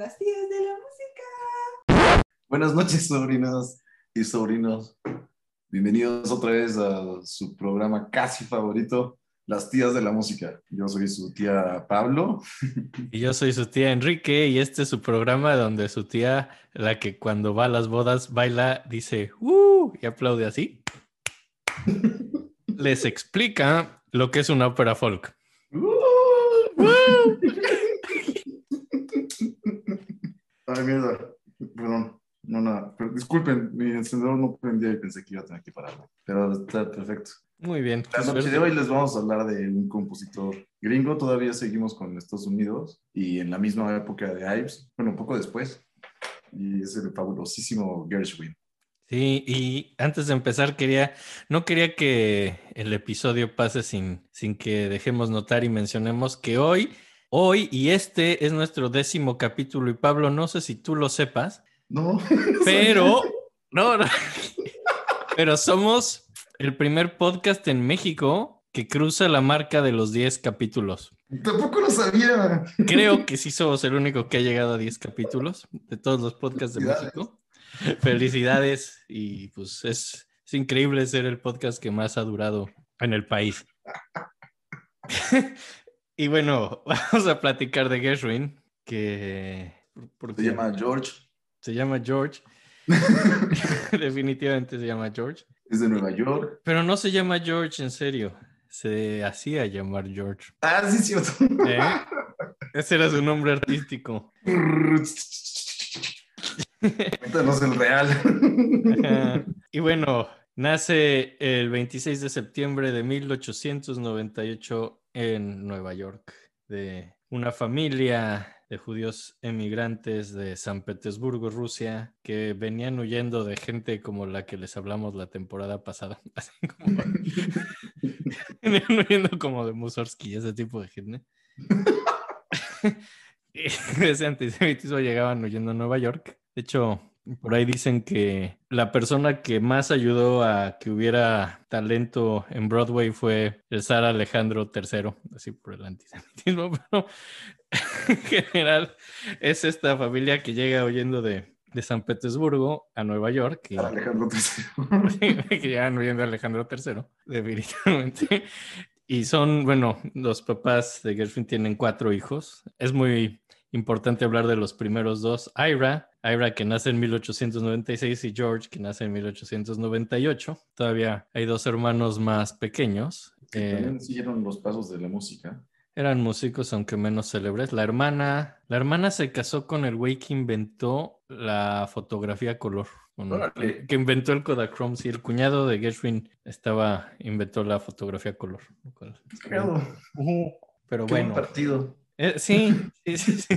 las tías de la música. Buenas noches, sobrinas y sobrinos. Bienvenidos otra vez a su programa casi favorito, Las tías de la música. Yo soy su tía Pablo. Y yo soy su tía Enrique y este es su programa donde su tía, la que cuando va a las bodas baila, dice ¡Uh! y aplaude así. Les explica lo que es una ópera folk. Ay, mierda. Perdón. No, nada. Pero disculpen, mi encendedor no prendía y pensé que iba a tener que pararlo. Pero está perfecto. Muy bien. La noche de hoy les vamos a hablar de un compositor gringo. Todavía seguimos con Estados Unidos y en la misma época de Ives. Bueno, un poco después. Y es el fabulosísimo Gershwin. Sí, y antes de empezar quería, no quería que el episodio pase sin, sin que dejemos notar y mencionemos que hoy, hoy y este es nuestro décimo capítulo y Pablo, no sé si tú lo sepas, No. pero, no, no. pero somos el primer podcast en México que cruza la marca de los 10 capítulos. Tampoco lo sabía. Creo que sí somos el único que ha llegado a 10 capítulos de todos los podcasts de. México. Felicidades y pues es, es increíble ser el podcast que más ha durado en el país. Y bueno, vamos a platicar de Gershwin, que porque Se llama George. se llama George. Definitivamente se llama George. Es de Nueva York. Pero no se llama George en serio. Se hacía llamar George. Ah, sí, cierto. ¿eh? Ese era su nombre artístico. Cuéntanos el real. Y bueno, nace el 26 de septiembre de 1898 en Nueva York, de una familia de judíos emigrantes de San Petersburgo, Rusia, que venían huyendo de gente como la que les hablamos la temporada pasada. Así como... venían huyendo como de Mussorgsky, ese tipo de gente. Ese antisemitismo llegaban huyendo a Nueva York. De hecho, por ahí dicen que la persona que más ayudó a que hubiera talento en Broadway fue el zar Alejandro III, así por el antisemitismo, pero en general es esta familia que llega huyendo de, de San Petersburgo a Nueva York y Alejandro III. que llegan huyendo a Alejandro III, definitivamente. Y son, bueno, los papás de Gershwin tienen cuatro hijos. Es muy importante hablar de los primeros dos. Ira, Ira que nace en 1896 y George que nace en 1898. Todavía hay dos hermanos más pequeños. Que Eh, también siguieron los pasos de la música. eran músicos, aunque menos célebres. La hermana, la hermana se casó con el güey que inventó la fotografía a color. que inventó el Kodachrome. Sí, el cuñado de Gershwin estaba, inventó la fotografía a color. Pero Qué buen bueno, partido. Eh, sí, sí, sí, sí.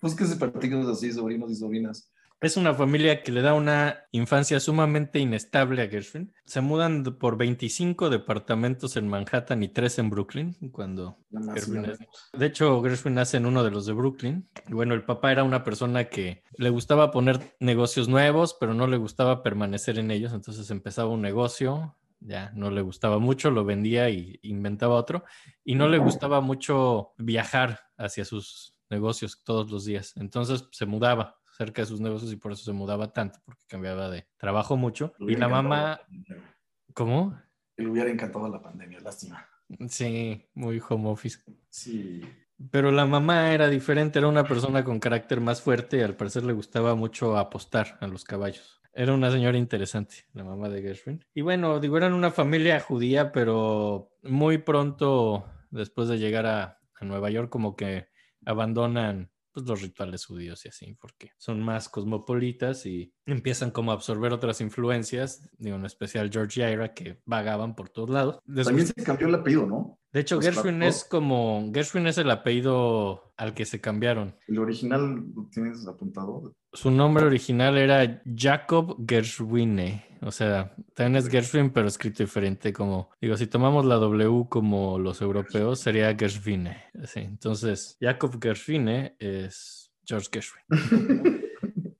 Búsquese partidos así, sobrinos y sobrinas. Es una familia que le da una infancia sumamente inestable a Gershwin. Se mudan por 25 departamentos en Manhattan y 3 en Brooklyn cuando Gershwin es-. De hecho, Gershwin nace en uno de los de Brooklyn. Y bueno, el papá era una persona que le gustaba poner negocios nuevos, pero no le gustaba permanecer en ellos. Entonces empezaba un negocio, ya no le gustaba mucho, lo vendía y inventaba otro. Y no le gustaba mucho viajar hacia sus negocios todos los días. Entonces se mudaba cerca de sus negocios y por eso se mudaba tanto, porque cambiaba de trabajo mucho. Y la mamá, la. ¿cómo? Le hubiera encantado la pandemia, lástima. Sí, muy home office. Sí. Pero la mamá era diferente, era una persona con carácter más fuerte y al parecer le gustaba mucho apostar a los caballos. Era una señora interesante, la mamá de Gershwin. Y bueno, digo, eran una familia judía, pero muy pronto, después de llegar a, a Nueva York, como que abandonan pues, los rituales judíos y así, porque son más cosmopolitas y empiezan como a absorber otras influencias, digo, en especial George Ira, que vagaban por todos lados. También se cambió el apellido, ¿no? De hecho, Los Gershwin es como, Gershwin es el apellido al que se cambiaron. El original lo tienes apuntado. Su nombre original era Jacob Gershwine, o sea, también es Gershwin, pero escrito diferente, como, digo, si tomamos la W como los europeos, sería Gershwine. Sí, entonces, Jacob Gershwine es George Gershwin.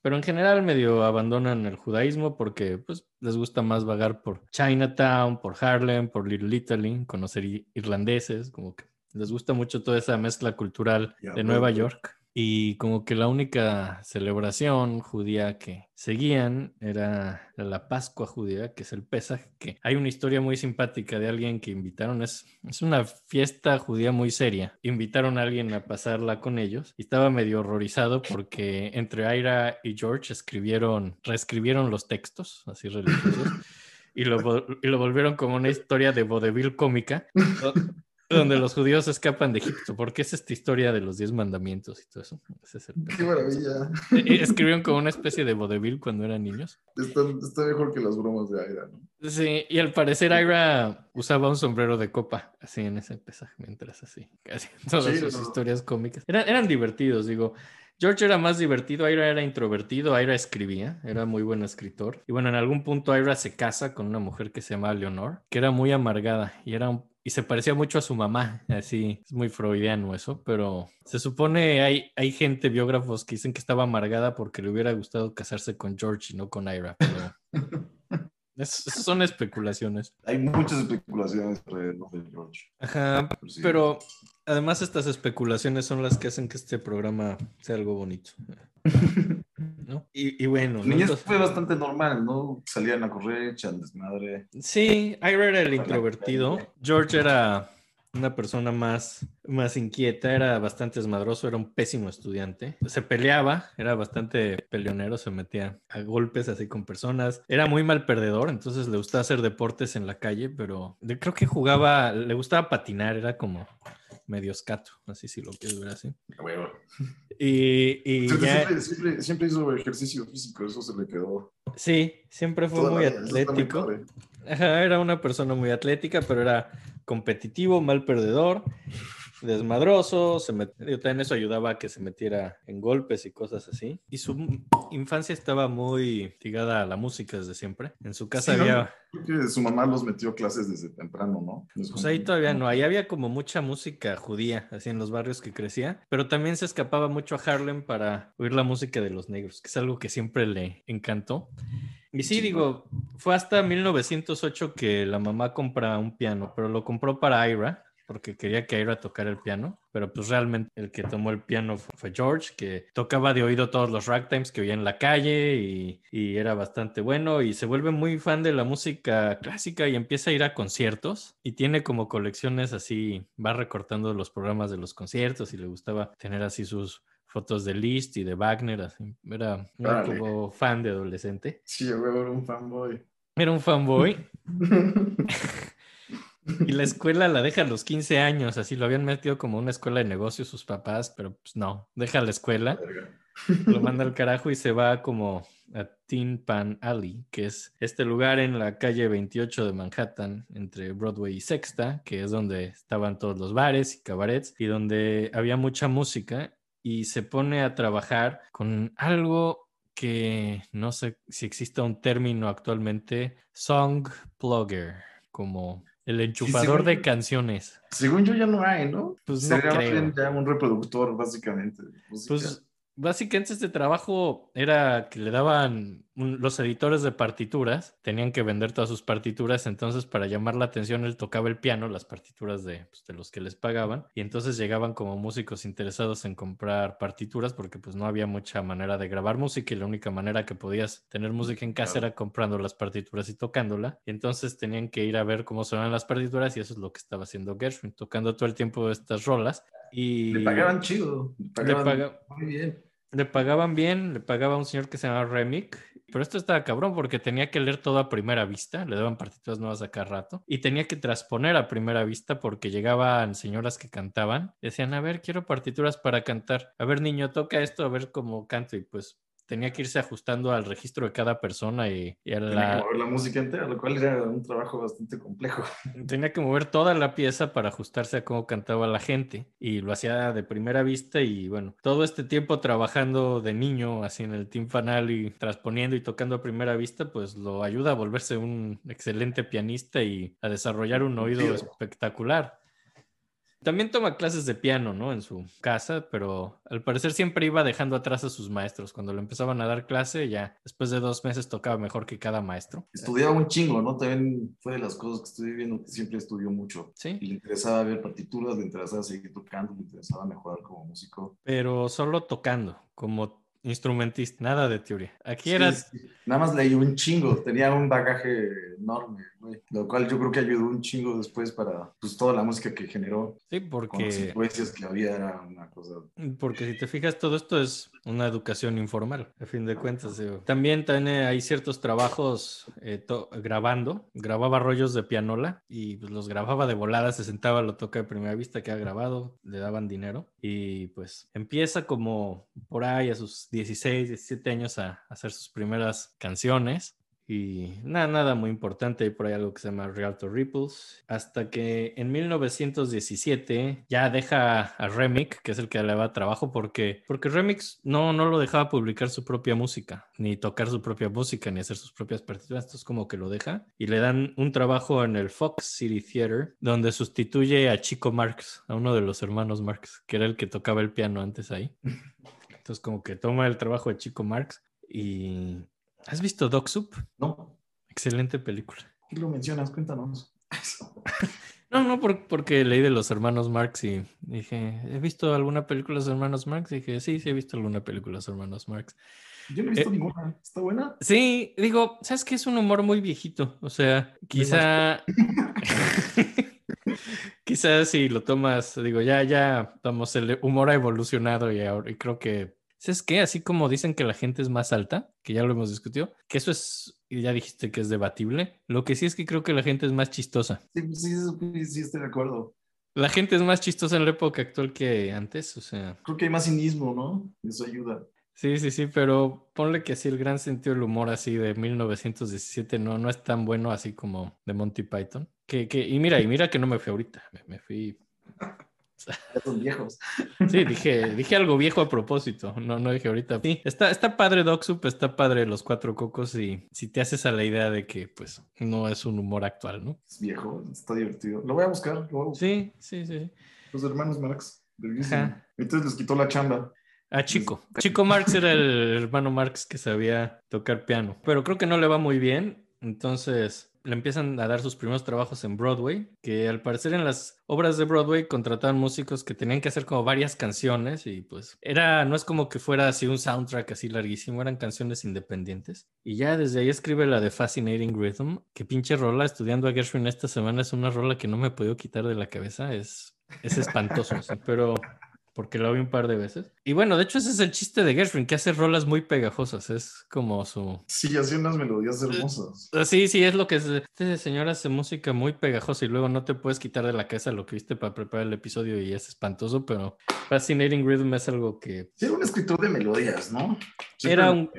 Pero en general medio abandonan el judaísmo porque pues, les gusta más vagar por Chinatown, por Harlem, por Little Italy, conocer irlandeses, como que les gusta mucho toda esa mezcla cultural Ya, de Nueva. York. Y como que la única celebración judía que seguían era la Pascua judía, que es el Pesaj, que hay una historia muy simpática de alguien que invitaron, es, es una fiesta judía muy seria. Invitaron a alguien a pasarla con ellos y estaba medio horrorizado porque entre Aira y George escribieron, reescribieron los textos, así religiosos. Y lo, y lo volvieron como una historia de vodevil cómica, donde los judíos escapan de Egipto, porque es esta historia de los diez mandamientos y todo eso. Ese es el Qué maravilla. Eh, Escribieron como una especie de vodevil cuando eran niños. Está, está mejor que las bromas de Aira, ¿no? Sí, y al parecer Ira usaba un sombrero de copa, así en ese pesaje, mientras así, casi todas Sí, sus no. historias cómicas. Eran, eran divertidos, digo. George era más divertido, Ira era introvertido, Ira escribía, era muy buen escritor. Y bueno, en algún punto Ira se casa con una mujer que se llama Leonor, que era muy amargada y era un- y se parecía mucho a su mamá, así, es muy freudiano eso, pero se supone hay, hay gente, biógrafos que dicen que estaba amargada porque le hubiera gustado casarse con George y no con Ira, pero es- esas son especulaciones. Hay muchas especulaciones alrededor de George. Ajá, Pero sí. pero además estas especulaciones son las que hacen que este programa sea algo bonito. ¿no? Y, y bueno, Entonces- fue bastante normal, ¿no? Salían a correr, echan desmadre. sí, Ira era el introvertido, George era una persona más, más inquieta, era bastante desmadroso, era un pésimo estudiante, se peleaba, era bastante peleonero, se metía a golpes así con personas, era muy mal perdedor, entonces le gustaba hacer deportes en la calle, pero de- creo que jugaba, le gustaba patinar, era como medio escato, así si lo quieres ver así. A huevo. Y, y Siempre, ya, siempre, siempre, siempre hizo ejercicio físico, eso se le quedó. sí, siempre fue toda muy atlético. Ajá, era una persona muy atlética, pero era competitivo, mal perdedor, desmadroso, se met- digo, también eso ayudaba a que se metiera en golpes y cosas así. Y su infancia estaba muy ligada a la música desde siempre. En su casa Sí, ¿no? había, Creo que su mamá los metió clases desde temprano, ¿no? Es pues ahí todavía no, ahí había como mucha música judía, así en los barrios que crecía, pero también se escapaba mucho a Harlem para oír la música de los negros, que es algo que siempre le encantó. Y sí, Sí, digo, fue hasta 1908 que la mamá compra un piano, pero lo compró para Ira, porque quería que Ira tocara el piano, pero pues realmente el que tomó el piano fu- fue George, que tocaba de oído todos los ragtimes que oía en la calle y, y era bastante bueno y se vuelve muy fan de la música clásica y empieza a ir a conciertos y tiene como colecciones así, va recortando los programas de los conciertos y le gustaba tener así sus fotos de Liszt y de Wagner, así. Era, como fan de adolescente. Sí, a huevo, era un fanboy. Era un fanboy y la escuela la deja a los 15 años, así lo habían metido como una escuela de negocios sus papás, pero pues no, deja la escuela, lo manda al carajo y se va como a Tin Pan Alley, que es este lugar en la calle 28 de Manhattan, entre Broadway y Sexta, que es donde estaban todos los bares y cabarets y donde había mucha música y se pone a trabajar con algo que no sé si exista un término actualmente, song plugger, como el enchufador según- de canciones. Según yo ya no hay, ¿no? Pues no Sería más creo. ya un reproductor, básicamente. Pues básicamente este trabajo era que le daban los editores de partituras, tenían que vender todas sus partituras, entonces para llamar la atención él tocaba el piano, las partituras de, pues, de los que les pagaban, y entonces llegaban como músicos interesados en comprar partituras porque pues no había mucha manera de grabar música y la única manera que podías tener música en casa Claro. era comprando las partituras y tocándola, y entonces tenían que ir a ver cómo sonaban las partituras y eso es lo que estaba haciendo Gershwin, tocando todo el tiempo estas rolas. Y Le pagaban chido. Le le pagaban paga- muy bien. le pagaban bien, le pagaba un señor que se llamaba Remick, pero esto estaba cabrón porque tenía que leer todo a primera vista, le daban partituras nuevas a cada rato, y tenía que transponer a primera vista porque llegaban señoras que cantaban, decían, a ver, quiero partituras para cantar, a ver, niño, toca esto, a ver cómo canto, y pues tenía que irse ajustando al registro de cada persona y, y a Tenía que la, mover la música entera, lo cual era un trabajo bastante complejo. tenía que mover toda la pieza para ajustarse a cómo cantaba la gente y lo hacía de primera vista y bueno, todo este tiempo trabajando de niño así en el timpanal y transponiendo y tocando a primera vista, pues lo ayuda a volverse un excelente pianista y a desarrollar un oído espectacular. También toma clases de piano, ¿no? En su casa, pero al parecer siempre iba dejando atrás a sus maestros. Cuando le empezaban a dar clase, ya después de dos meses tocaba mejor que cada maestro. Estudiaba un chingo, ¿no? También fue de las cosas que estoy viendo que siempre estudió mucho. Sí. Y le interesaba ver partituras, le interesaba seguir tocando, le interesaba mejorar como músico. Pero solo tocando, como instrumentista, nada de teoría. Aquí Sí, eras... sí. Nada más leí un chingo, tenía un bagaje enorme, güey. Lo cual yo creo que ayudó un chingo después para pues, toda la música que generó. Sí, Con las porque... influencias que había era una cosa. Porque si te fijas, todo esto es una educación informal, a fin de cuentas. digo. También tiene, hay ciertos trabajos eh, to- grabando. Grababa rollos de pianola y pues, los grababa de volada, se sentaba, lo toca de primera vista que ha grabado, le daban dinero. Y pues empieza como por ahí a sus 16, 17 años a hacer sus primeras canciones. Y nada, nada muy importante, hay por ahí algo que se llama Rialto Ripples, hasta que en 1917 ya deja a Remix, que es el que le daba trabajo, porque, porque Remix no, no lo dejaba publicar su propia música, ni tocar su propia música, ni hacer sus propias partituras, entonces como que lo deja, y le dan un trabajo en el Fox City Theater, donde sustituye a Chico Marx, a uno de los hermanos Marx, que era el que tocaba el piano antes ahí. Entonces como que toma el trabajo de Chico Marx y... ¿Has visto Dog Soup? No, Excelente película. ¿qué lo mencionas? Cuéntanos. No, no, por- porque leí de los hermanos Marx y dije, ¿he visto alguna película de los hermanos Marx? Y dije, sí, sí, he visto alguna película de los hermanos Marx. Yo no he visto Eh, ninguna. ¿Está buena? Sí, digo, ¿sabes qué? Es un humor muy viejito. O sea, quizá... Quizás si lo tomas, digo, ya, ya, vamos, el humor ha evolucionado y, ahora, y creo que, ¿sabes qué? Así como dicen que la gente es más alta, que ya lo hemos discutido, que eso es, y ya dijiste que es debatible, lo que sí es que creo que la gente es más chistosa. Sí, sí, sí, sí, estoy de acuerdo. La gente es más chistosa en la época actual que antes, o sea, Creo que hay más cinismo, ¿no? Eso ayuda. Sí, sí, sí, pero ponle que así el gran sentido del humor así de 1917 no, no es tan bueno así como de Monty Python. Que, que, y mira, y mira que no me fui ahorita, me, me fui viejos. Sí, dije, dije algo viejo a propósito, no, no dije ahorita. Sí, está, está padre Dog Soup, está padre Los Cuatro Cocos y si te haces a la idea de que pues no es un humor actual, ¿no? Es viejo, está divertido. Lo voy a buscar. Lo voy a buscar. Sí, sí, sí. sí. Los hermanos Marx. Ajá. Entonces les quitó la chamba. Ah, Chico. Chico Marx era el hermano Marx que sabía tocar piano, pero creo que no le va muy bien, entonces le empiezan a dar sus primeros trabajos en Broadway, que al parecer en las obras de Broadway contrataban músicos que tenían que hacer como varias canciones y pues era, no es como que fuera así un soundtrack así larguísimo, eran canciones independientes. Y ya desde ahí escribe la de Fascinating Rhythm, que pinche rola, estudiando a Gershwin esta semana es una rola que no me he podido quitar de la cabeza, es, es espantoso, pero porque lo vi un par de veces. Y bueno, de hecho ese es el chiste de Gershwin, que hace rolas muy pegajosas, es como su... Sí, hacía unas melodías hermosas. Ah, Sí, sí, es lo que es. Este señor hace música muy pegajosa y luego no te puedes quitar de la cabeza lo que viste para preparar el episodio y es espantoso, pero Fascinating Rhythm es algo que... Sí, era un escritor de melodías, ¿no? Era un-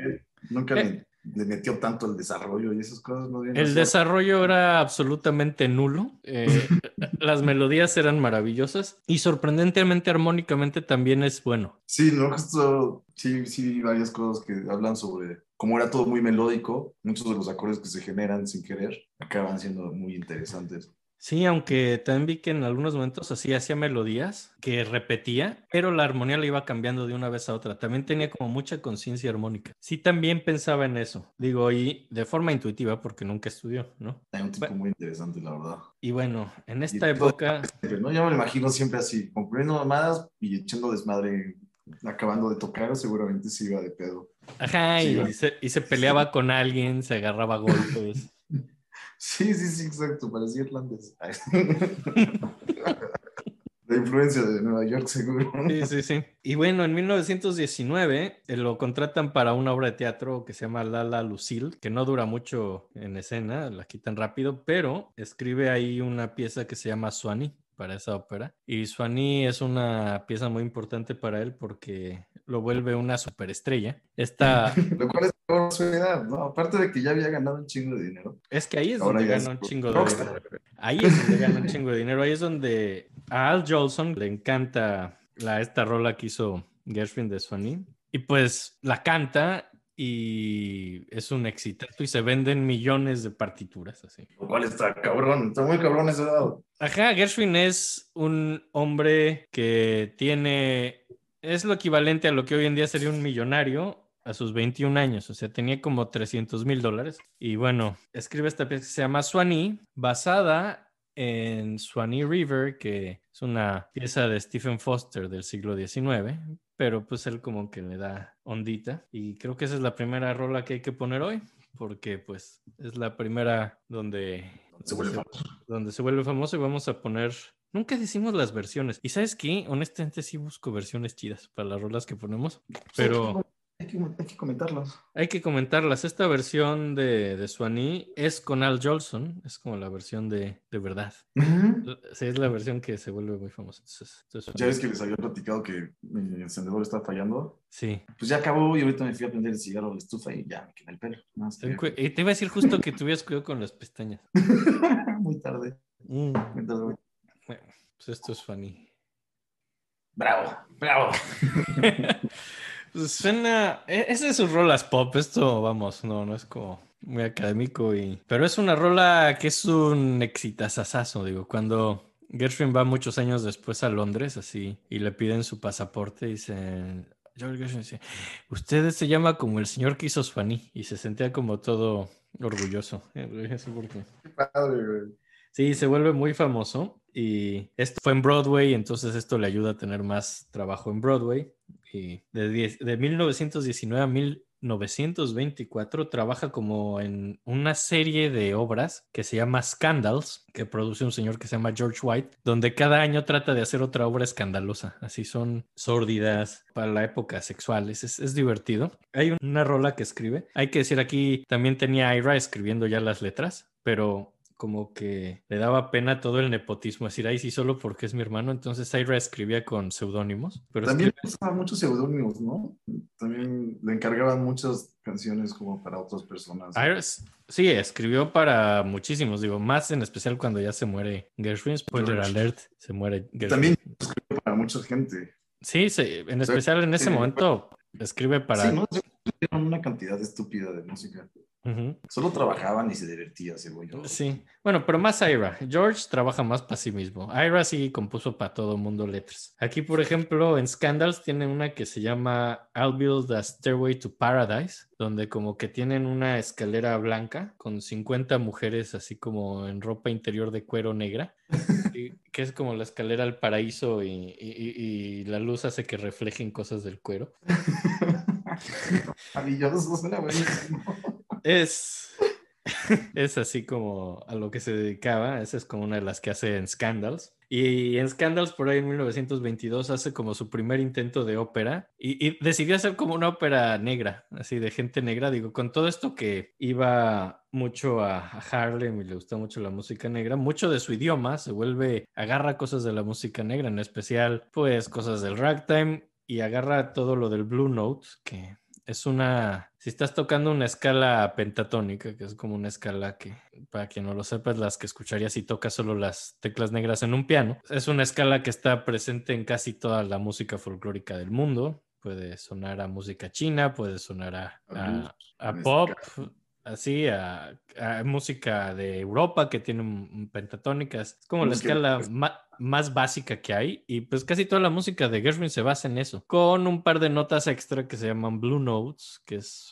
Nunca Eh. Le, metió tanto el desarrollo y esas cosas. Bien El desarrollo era absolutamente nulo. eh, las melodías eran maravillosas y sorprendentemente armónicamente también es bueno. Sí, no, justo, sí, sí, varias cosas que hablan sobre cómo era todo muy melódico. Muchos de los acordes que se generan sin querer acaban siendo muy interesantes. Sí, aunque también vi que en algunos momentos así hacía melodías que repetía, pero la armonía la iba cambiando de una vez a otra. También tenía como mucha conciencia armónica. Sí, también pensaba en eso. Digo, y de forma intuitiva, porque nunca estudió, ¿no? Hay un tipo muy interesante, la verdad. Y bueno, en esta época, Siempre, ¿no? Yo me lo imagino siempre así, concluyendo mamadas y echando desmadre, acabando de tocar, seguramente se iba de pedo. ajá, y, se, y se peleaba con alguien, se agarraba golpes. Sí, sí, sí, exacto, parecía irlandés. La influencia de Nueva York, seguro. Sí, sí, sí. Y bueno, en 1919 eh, lo contratan para una obra de teatro que se llama Lala Lucille, que no dura mucho en escena, la quitan rápido, pero escribe ahí una pieza que se llama Swanee para esa ópera. Y Swanee es una pieza muy importante para él porque lo vuelve una superestrella. Esta, Lo cual es por su edad, ¿no? Aparte de que ya había ganado un chingo de dinero. es que ahí es donde gana un chingo de dinero. Ahí es donde gana un chingo de dinero. Ahí es donde a Al Jolson le encanta la, esta rola que hizo Gershwin de Swanee. Y pues la canta y es un exitazo y se venden millones de partituras así. Lo cual está cabrón, está muy cabrón ese dado. Ajá, Gershwin es un hombre que tiene, es lo equivalente a lo que hoy en día sería un millonario a sus 21 años, o sea, tenía como 300 mil dólares. Y bueno, escribe esta pieza que se llama Swanee, basada en Swanee River, que es una pieza de Stephen Foster del siglo XIX, pero pues él como que le da ondita. Y creo que esa es la primera rola que hay que poner hoy, porque pues es la primera donde Se vuelve famoso. donde se vuelve famoso y vamos a poner... Nunca decimos las versiones. Y sabes qué, honestamente sí busco versiones chidas para las rolas que ponemos, pero Hay que, hay que comentarlos. hay que comentarlas. Esta versión de, de Swanee es con Al Jolson, es como la versión de, de verdad. Sí, es la versión que se vuelve muy famosa. Entonces, entonces, Ya ves que les había platicado que mi encendedor está fallando. Sí. Pues ya acabó y ahorita me fui a prender el cigarro la estufa y ya me quemé el pelo. Y te iba a decir justo que tuvieras cuidado con las pestañas. muy tarde. Mm, muy tarde, muy- Bueno, pues esto es Swanee. Bravo, bravo. Pues suena. e- Ese es sus rolas pop. Esto, vamos, no, no es como muy académico. Y... Pero es una rola que es un exitazazazo. Digo, cuando Gershwin va muchos años después a Londres, así, y le piden su pasaporte, dicen. George Gershwin dice: Usted se llama como el señor que hizo Swanee. Y se sentía como todo orgulloso. Eh, Qué padre, güey. Sí, se vuelve muy famoso y esto fue en Broadway, entonces esto le ayuda a tener más trabajo en Broadway. Y de, diez- de 1919 a 1924 trabaja como en una serie de obras que se llama Scandals, que produce un señor que se llama George White, donde cada año trata de hacer otra obra escandalosa. Así son sórdidas para la época sexuales. Es, es divertido. Hay una rola que escribe. Hay que decir aquí, también tenía Ira escribiendo ya las letras, pero como que le daba pena todo el nepotismo, decir, ay, sí, solo porque es mi hermano. Entonces Ira escribía con seudónimos, También usaba muchos seudónimos, ¿no? También le encargaban muchas canciones como para otras personas. Ira s- sí, escribió para muchísimos, digo, más en especial cuando ya se muere Gershwin. Spoiler George. alert, se muere Gershwin. También escribió para mucha gente. Sí, sí, en especial en ese momento escribe para... Sí, ¿no? Una cantidad estúpida de música. Solo trabajaban y se divertía ese güey. Sí, bueno, pero más Ira. George trabaja más para sí mismo. Ira sí compuso para todo mundo letras. Aquí, por ejemplo, en Scandals tiene una que se llama I'll Build a Stairway to Paradise, donde como que tienen una escalera blanca con 50 mujeres así como en ropa interior de cuero negra, y- que es como la escalera al paraíso y, y- y- y la luz hace que reflejen cosas del cuero. Maravilloso, suena buenísimo. Es, es así como a lo que se dedicaba. Esa es como una de las que hace en Scandals. Y en Scandals, por ahí en 1922, hace como su primer intento de ópera y, y decidió hacer como una ópera negra, así de gente negra. Digo, con todo esto que iba mucho a, a Harlem y le gustó mucho la música negra, mucho de su idioma se vuelve, agarra cosas de la música negra, en especial, pues cosas del ragtime y agarra todo lo del Blue Note, que es una, si estás tocando una escala pentatónica, que es como una escala que, para quien no lo sepa, es las que escucharías si tocas solo las teclas negras en un piano. Es una escala que está presente en casi toda la música folclórica del mundo. Puede sonar a música china, puede sonar a, a- este pop. Así, a, a música de Europa que tiene pentatónicas. Es como la escala ma- más básica que hay y pues casi toda la música de Gershwin se basa en eso, con un par de notas extra que se llaman Blue Notes, que es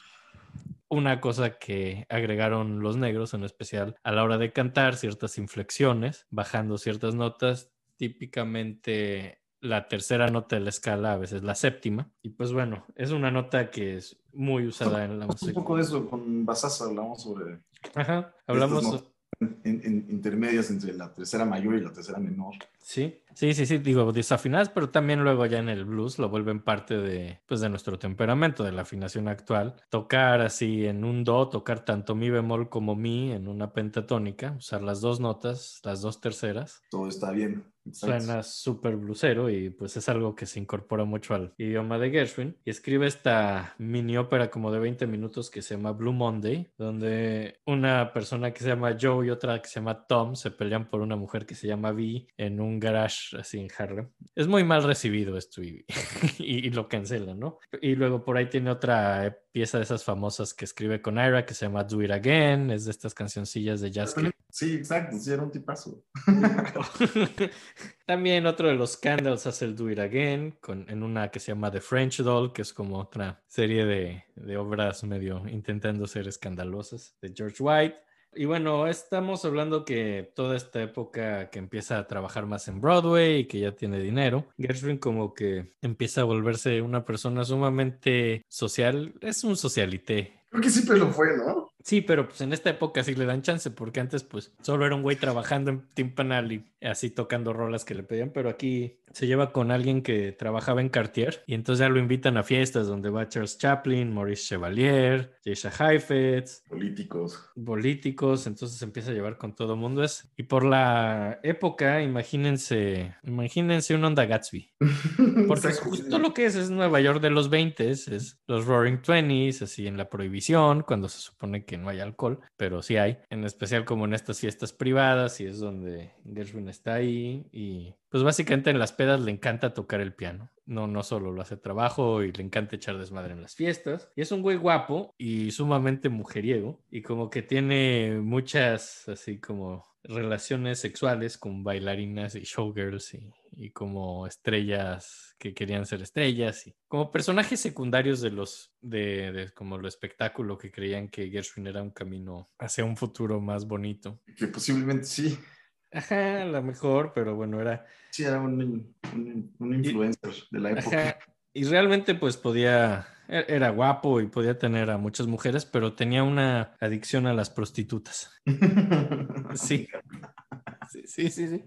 una cosa que agregaron los negros en especial a la hora de cantar ciertas inflexiones, bajando ciertas notas, típicamente la tercera nota de la escala, a veces la séptima. Y pues bueno, es una nota que es muy usada en la Un música. poco de eso, con Basasa hablamos sobre Ajá, hablamos... en- en- intermedias entre la tercera mayor y la tercera menor. Sí, sí, sí, sí, digo desafinadas, pero también luego ya en el blues lo vuelven parte de, pues, de nuestro temperamento, de la afinación actual. Tocar así en un do, tocar tanto mi bemol como mi en una pentatónica, usar las dos notas, las dos terceras. Todo está bien. Exacto. Suena súper blusero y pues es algo que se incorpora mucho al idioma de Gershwin. Y escribe esta mini ópera como de 20 minutos que se llama Blue Monday, donde una persona que se llama Joe y otra que se llama Tom se pelean por una mujer que se llama Vi en un garage así en Harlem. Es muy mal recibido esto y, y- y lo cancelan, ¿no? Y luego por ahí tiene otra pieza de esas famosas que escribe con Ira que se llama Do It Again, es de estas cancioncillas de jazz que Sí, exacto, sí, era un tipazo. También otro de los Candles hace el Do It Again con, en una que se llama The French Doll, que es como otra serie de, de obras medio intentando ser escandalosas de George White. Y bueno, estamos hablando que toda esta época que empieza a trabajar más en Broadway y que ya tiene dinero, Gershwin como que empieza a volverse una persona sumamente social, es un socialité, Creo que siempre lo fue, ¿no? Sí, pero pues en esta época sí le dan chance, porque antes pues solo era un güey trabajando en timpanal y así tocando rolas que le pedían, pero aquí se lleva con alguien que trabajaba en Cartier y entonces ya lo invitan a fiestas donde va Charles Chaplin, Maurice Chevalier, Geisha Heifetz, Políticos. políticos, entonces se empieza a llevar con todo mundo. Es, y por la época, imagínense, imagínense un Onda Gatsby. Porque es justo lo que es, es Nueva York de los 20, es los Roaring Twenties, así en la prohibición, cuando se supone que no hay alcohol, pero sí hay, en especial como en estas fiestas privadas, y es donde Gershwin está ahí, y pues básicamente en las pedas le encanta tocar el piano. No, no solo lo hace trabajo y le encanta echar desmadre en las fiestas. Y es un güey guapo y sumamente mujeriego, y como que tiene muchas, así como relaciones sexuales con bailarinas y showgirls y, y como estrellas que querían ser estrellas y como personajes secundarios de los de, de como lo espectáculo que creían que Gershwin era un camino hacia un futuro más bonito. Que posiblemente sí. Ajá, a lo mejor, pero bueno, era Sí, era un, un, un influencer de la época. Ajá, Y realmente pues podía, e- era guapo y podía tener a muchas mujeres, pero tenía una adicción a las prostitutas. Sí. Sí, sí, sí, sí.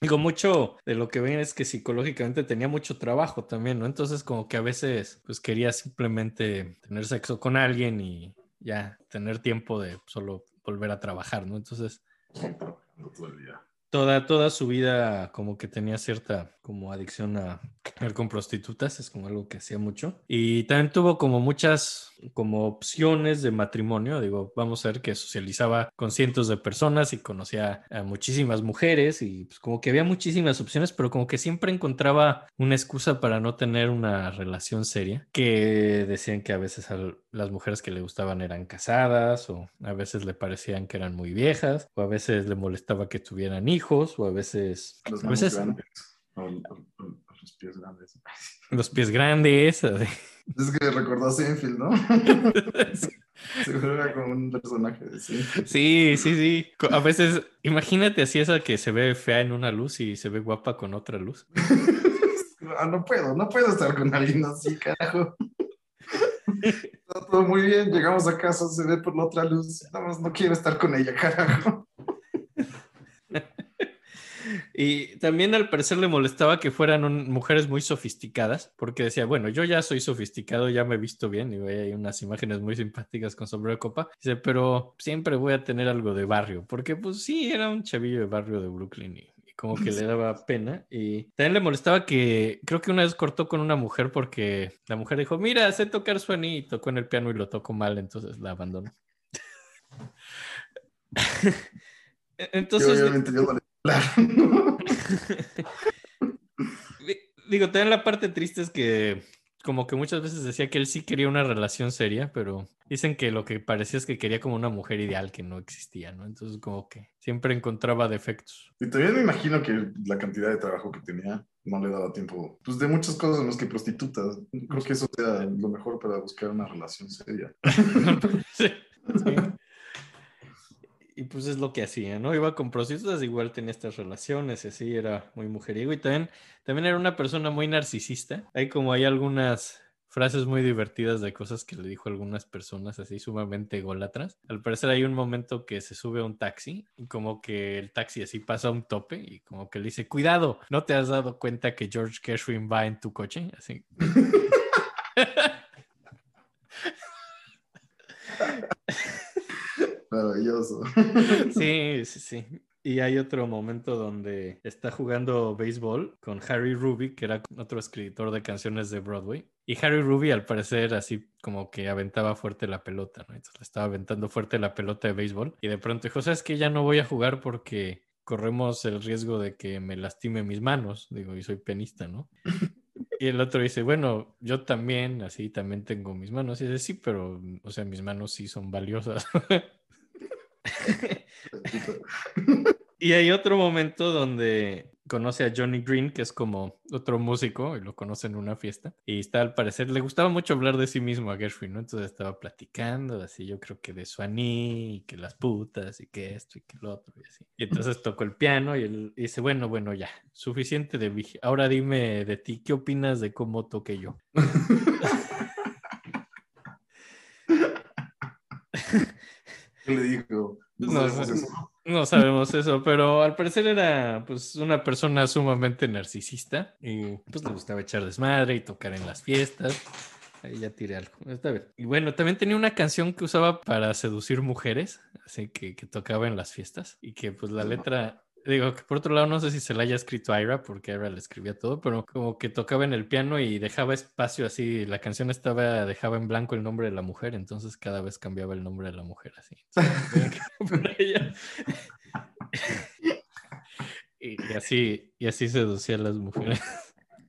Digo, mucho de lo que ven es que psicológicamente tenía mucho trabajo también, ¿no? Entonces como que a veces pues quería simplemente tener sexo con alguien y ya tener tiempo de solo volver a trabajar, ¿no? Entonces toda, toda su vida como que tenía cierta como adicción a ir con prostitutas, es como algo que hacía mucho. Y también tuvo como muchas como opciones de matrimonio, digo, vamos a ver que socializaba con cientos de personas y conocía a muchísimas mujeres y pues como que había muchísimas opciones, pero como que siempre encontraba una excusa para no tener una relación seria, que decían que a veces a las mujeres que le gustaban eran casadas o a veces le parecían que eran muy viejas o a veces le molestaba que tuvieran hijos o a veces Los a veces grandes. Los pies grandes. los pies grandes. Es que recordó a Seinfeld, ¿no? Seguro era como un personaje de Seinfeld. Sí, sí, sí. A veces, imagínate así esa que se ve fea en una luz y se ve guapa con otra luz. Ah, no puedo, no puedo estar con alguien así, carajo. Está todo muy bien, llegamos a casa, se ve por la otra luz. Nada más no quiero estar con ella, carajo. Y también al parecer le molestaba que fueran un- mujeres muy sofisticadas, porque decía, bueno, yo ya soy sofisticado, ya me he visto bien, y veía ahí unas imágenes muy simpáticas con sombrero de copa. Dice, pero siempre voy a tener algo de barrio, porque pues sí, era un chavillo de barrio de Brooklyn y, como que le daba pena. Y también le molestaba que creo que una vez cortó con una mujer porque la mujer dijo, mira, sé tocar su y tocó en el piano y lo tocó mal, entonces la abandonó. Entonces, obviamente yo no Di- Digo, también la parte triste es que como que muchas veces decía que él sí quería una relación seria, pero dicen que lo que parecía es que quería como una mujer ideal que no existía, ¿no? Entonces como que siempre encontraba defectos. Y también me imagino que la cantidad de trabajo que tenía no le daba tiempo, pues de muchas cosas más que prostitutas. Creo que eso sea lo mejor para buscar una relación seria. Sí, sí. Y pues es lo que hacía, ¿no? Iba con prostitutas, igual tenía estas relaciones así, era muy mujeriego y también, también era una persona muy narcisista. Hay como hay algunas frases muy divertidas de cosas que le dijo a algunas personas así sumamente ególatras. Al parecer hay un momento que se sube a un taxi y como que el taxi así pasa un tope y como que le dice, cuidado, ¿no te has dado cuenta que George Gershwin va en tu coche? Así. Maravilloso. Sí, sí, sí. Y hay otro momento donde está jugando béisbol con Harry Ruby, que era otro escritor de canciones de Broadway. Y Harry Ruby, al parecer, así como que aventaba fuerte la pelota, ¿no? Entonces le estaba aventando fuerte la pelota de béisbol. Y de pronto dijo, ¿sabes que Ya no voy a jugar porque corremos el riesgo de que me lastime mis manos. Digo, y soy pianista, ¿no? Y el otro dice, bueno, yo también, así también tengo mis manos. Y dice, sí, pero, o sea, mis manos sí son valiosas. y hay otro momento donde conoce a Johnny Green, que es como otro músico, y lo conoce en una fiesta. Y está, al parecer, le gustaba mucho hablar de sí mismo a Gershwin, ¿no? Entonces estaba platicando, así yo creo que de su aní, y que las putas, y que esto, y que lo otro, y así. Y entonces tocó el piano y él dice, bueno, bueno, ya, suficiente de. Ahora dime de ti, ¿qué opinas de cómo toqué yo? ¿Qué le dijo? No, sabemos eso. no sabemos eso, pero al parecer era pues una persona sumamente narcisista y pues le gustaba echar desmadre y tocar en las fiestas. Ahí ya tiré algo. Está bien. Y bueno, también tenía una canción que usaba para seducir mujeres, así que, que tocaba en las fiestas y que pues la letra, digo que por otro lado no sé si se la haya escrito a Ira porque Ira le escribía todo, pero como que tocaba en el piano y dejaba espacio así, la canción estaba, dejaba en blanco el nombre de la mujer, entonces cada vez cambiaba el nombre de la mujer así. Y, y así, y así seducía a las mujeres.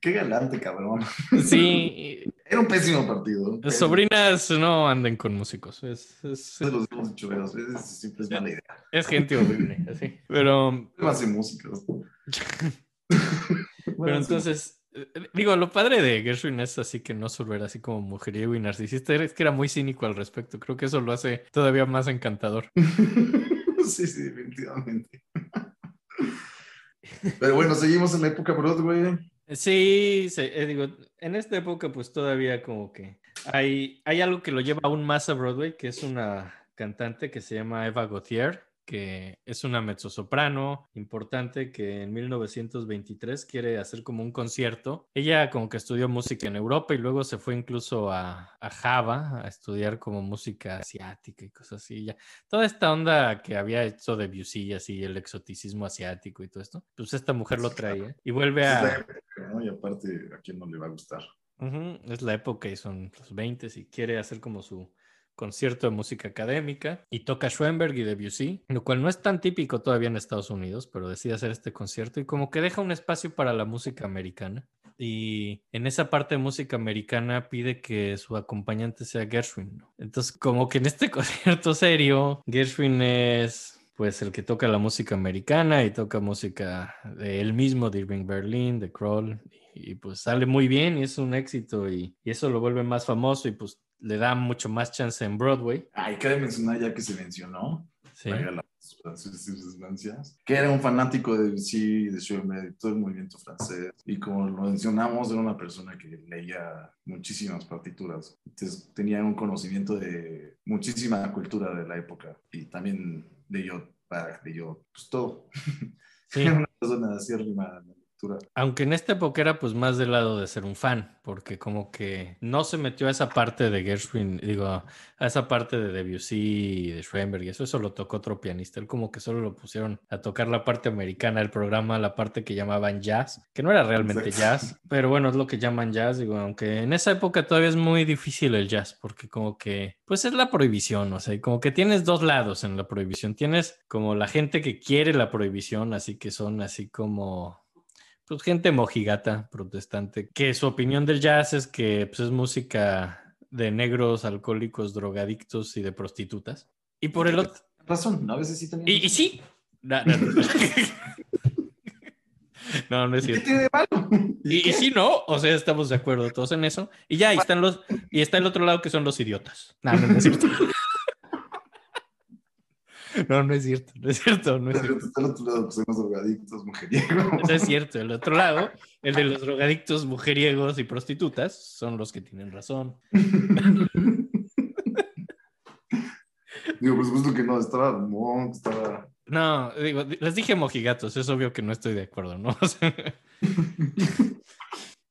Qué galante, cabrón. Sí, Era un pésimo partido. y- sobrinas no anden con músicos. Es, es, los dicho varias veces, siempre es mala idea. es gente horrible, así. Pero, No hace músicos. pero entonces, digo, lo padre de Gershwin es así que no solo era así como mujeriego y narcisista, es que era muy cínico al respecto. Creo que eso lo hace todavía más encantador. sí, sí, definitivamente. Pero bueno, seguimos en la época Broadway. Sí, sí, eh, digo, en esta época pues todavía como que hay, hay algo que lo lleva aún más a Broadway, que es una cantante que se llama Eva Gauthier, que es una mezzosoprano importante que en 1923 quiere hacer como un concierto. Ella como que estudió música en Europa y luego se fue incluso a, a Java a estudiar como música asiática y cosas así. Ya. Toda esta onda que había hecho de Debussy, así el exoticismo asiático y todo esto, pues esta mujer lo traía y vuelve a... Y aparte, ¿a quién no le va a gustar? Ujú, Es la época y son los 20 y quiere hacer como su concierto de música académica y toca Schoenberg y Debussy, lo cual no es tan típico todavía en Estados Unidos, pero decide hacer este concierto y como que deja un espacio para la música americana. Y en esa parte de música americana pide que su acompañante sea Gershwin. ¿no? Entonces, como que en este concierto serio, Gershwin es pues el que toca la música americana y toca música de él mismo, de Irving Berlin, de Kroll, y, pues sale muy bien y es un éxito y, y eso lo vuelve más famoso y pues le da mucho más chance en Broadway. Ay, cabe mencionar ya que se mencionó, Sí. las que era un fanático de Debussy, de Schoenberg, de todo el movimiento francés. Y como lo mencionamos, era una persona que leía muchísimas partituras. Entonces tenía un conocimiento de muchísima cultura de la época. Y también leyó, Bach, leyó pues, todo. Sí. Era una persona acérrima en la Aunque en esta época era pues más del lado de ser un fan, porque como que no se metió a esa parte de Gershwin, digo, a esa parte de Debussy y de Schoenberg, y eso, eso lo tocó otro pianista. Él como que solo lo pusieron a tocar la parte americana del programa, la parte que llamaban jazz, que no era realmente Exacto. jazz, pero bueno, es lo que llaman jazz, digo, aunque en esa época todavía es muy difícil el jazz, porque como que, pues es la prohibición, o sea, como que tienes dos lados en la prohibición. Tienes como la gente que quiere la prohibición, así que son así como pues gente mojigata protestante, que su opinión del jazz es que pues, es música de negros, alcohólicos, drogadictos y de prostitutas. Y por el otro... Razón, a veces sí también. Y, y sí. No, no, no. No, no es ¿Qué cierto. tiene de malo? Y, y sí, no, o sea, estamos de acuerdo todos en eso. Y ya, y están los, y está el otro lado que son los idiotas. No, no, no es cierto. No, no es cierto, no es cierto, no es cierto. Está al otro lado, que son los drogadictos, mujeriegos. Eso es cierto. El otro lado, el de los drogadictos, mujeriegos y prostitutas, son los que tienen razón. Digo, por supuesto que no, estaba Monk, estaba. No, digo, les dije mojigatos, es obvio que no estoy de acuerdo, ¿no? O sea,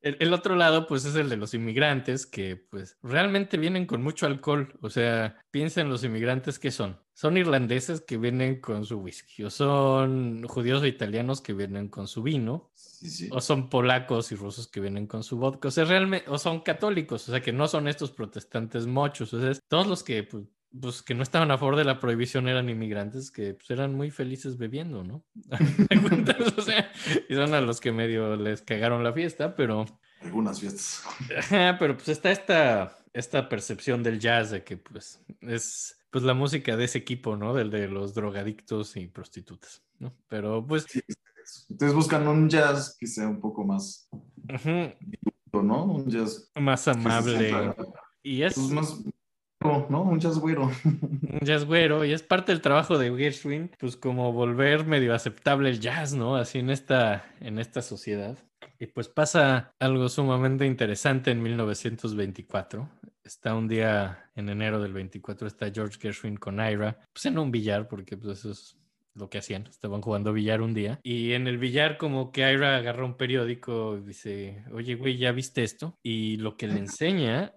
El, el otro lado, pues, es el de los inmigrantes que, pues, realmente vienen con mucho alcohol. O sea, piensa en los inmigrantes que son. Son irlandeses que vienen con su whisky, o son judíos o italianos que vienen con su vino, Sí, sí. o son polacos y rusos que vienen con su vodka, o sea, realmente, o son católicos, o sea, que no son estos protestantes mochos, o sea, todos los que, pues, pues, que no estaban a favor de la prohibición eran inmigrantes que pues, eran muy felices bebiendo, ¿no? O sea, y son a los que medio les cagaron la fiesta, pero, Algunas fiestas. ajá, pero pues está esta, esta percepción del jazz de que, pues, es pues la música de ese equipo, ¿no? Del de los drogadictos y prostitutas, ¿no? Pero, pues, Sí, Entonces buscan un jazz que sea un poco más, ujú, ¿no? Un jazz más amable. Y es pues, más, ¿no? Un jazz güero. un jazz güero y es parte del trabajo de Gershwin, pues como volver medio aceptable el jazz, ¿no? Así en esta, en esta sociedad. Y pues pasa algo sumamente interesante en 1924. Está un día en enero del 24, está George Gershwin con Ira, pues en un billar, porque pues eso es lo que hacían, estaban jugando billar un día. Y en el billar como que Ira agarra un periódico y dice, oye, güey, ¿ya viste esto? Y lo que le enseña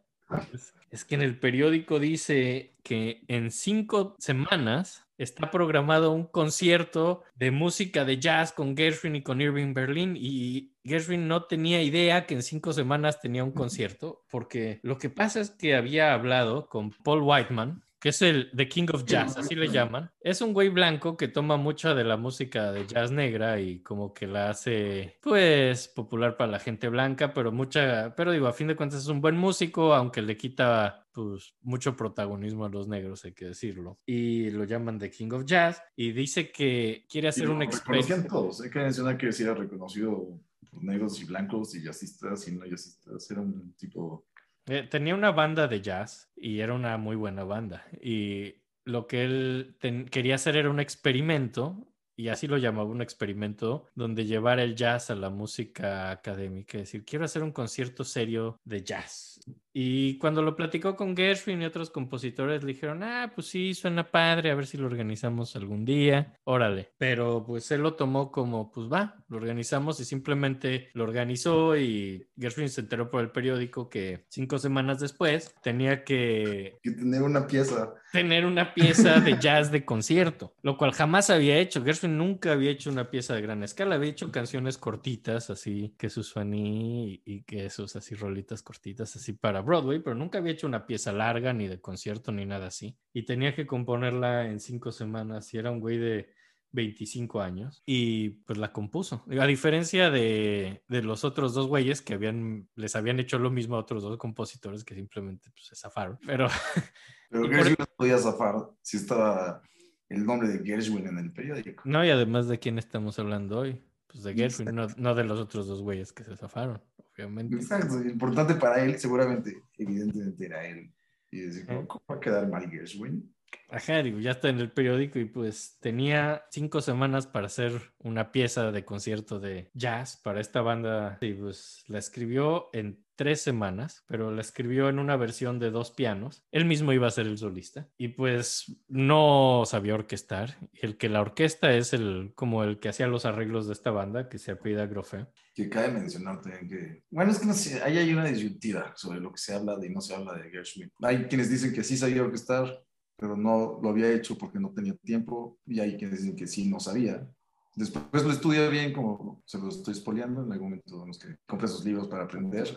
es, es que en el periódico dice que en cinco semanas está programado un concierto de música de jazz con Gershwin y con Irving Berlin y Gershwin no tenía idea que en cinco semanas tenía un concierto porque lo que pasa es que había hablado con Paul Whiteman que es el The King of Jazz, así le llaman. Es un güey blanco que toma mucha de la música de jazz negra y como que la hace, pues, popular para la gente blanca, pero mucha, pero digo, a fin de cuentas es un buen músico, aunque le quita, pues, mucho protagonismo a los negros, hay que decirlo. Y lo llaman The King of Jazz y dice que quiere hacer un experimento. todos. Hay que mencionar que sí era reconocido por negros y blancos y jazzistas y no jazzistas. Era un tipo... Eh, tenía una banda de jazz y era una muy buena banda. Y lo que él quería hacer era un experimento, y así lo llamaba un experimento, donde llevar el jazz a la música académica. Es decir, quiero hacer un concierto serio de jazz. Y cuando lo platicó con Gershwin y otros compositores, le dijeron, ah, pues sí, suena padre, a ver si lo organizamos algún día. Órale. Pero pues él lo tomó como, pues va, lo organizamos y simplemente lo organizó y Gershwin se enteró por el periódico que cinco semanas después tenía que Que tener una pieza. tener una pieza de jazz de concierto, lo cual jamás había hecho. Gershwin nunca había hecho una pieza de gran escala, había hecho canciones cortitas, así que sus Fanny y, y que sus así rolitas cortitas, así para Broadway, pero nunca había hecho una pieza larga, ni de concierto, ni nada así. Y tenía que componerla en cinco semanas y era un güey de 25 años y pues la compuso. A diferencia de, de los otros dos güeyes que habían, les habían hecho lo mismo a otros dos compositores que simplemente pues, se zafaron. Pero Pero Gershwin no podía zafar si estaba el nombre de Gershwin en el periódico. No, y además de quién estamos hablando hoy. Pues de Gershwin, no, no de los otros dos güeyes que se zafaron, obviamente. Exacto. Importante para él, seguramente, evidentemente era él. Y decir, Ujú. ¿cómo va a quedar mal Gershwin? Ajá, digo, ya está en el periódico y pues tenía cinco semanas para hacer una pieza de concierto de jazz para esta banda. Y pues la escribió en tres semanas, pero la escribió en una versión de dos pianos. Él mismo iba a ser el solista y pues no sabía orquestar. El que la orquesta es el como el que hacía los arreglos de esta banda, que se apellida Grofe. Que cabe mencionar también que, bueno, es que no sé, ahí hay una disyuntiva sobre lo que se habla de y no se habla de Gershwin. Hay quienes dicen que sí sabía orquestar, pero no lo había hecho porque no tenía tiempo, y hay quienes dicen que sí no sabía. Después lo estudia bien, como se lo estoy espoleando en algún momento, vamos que compre sus libros para aprender.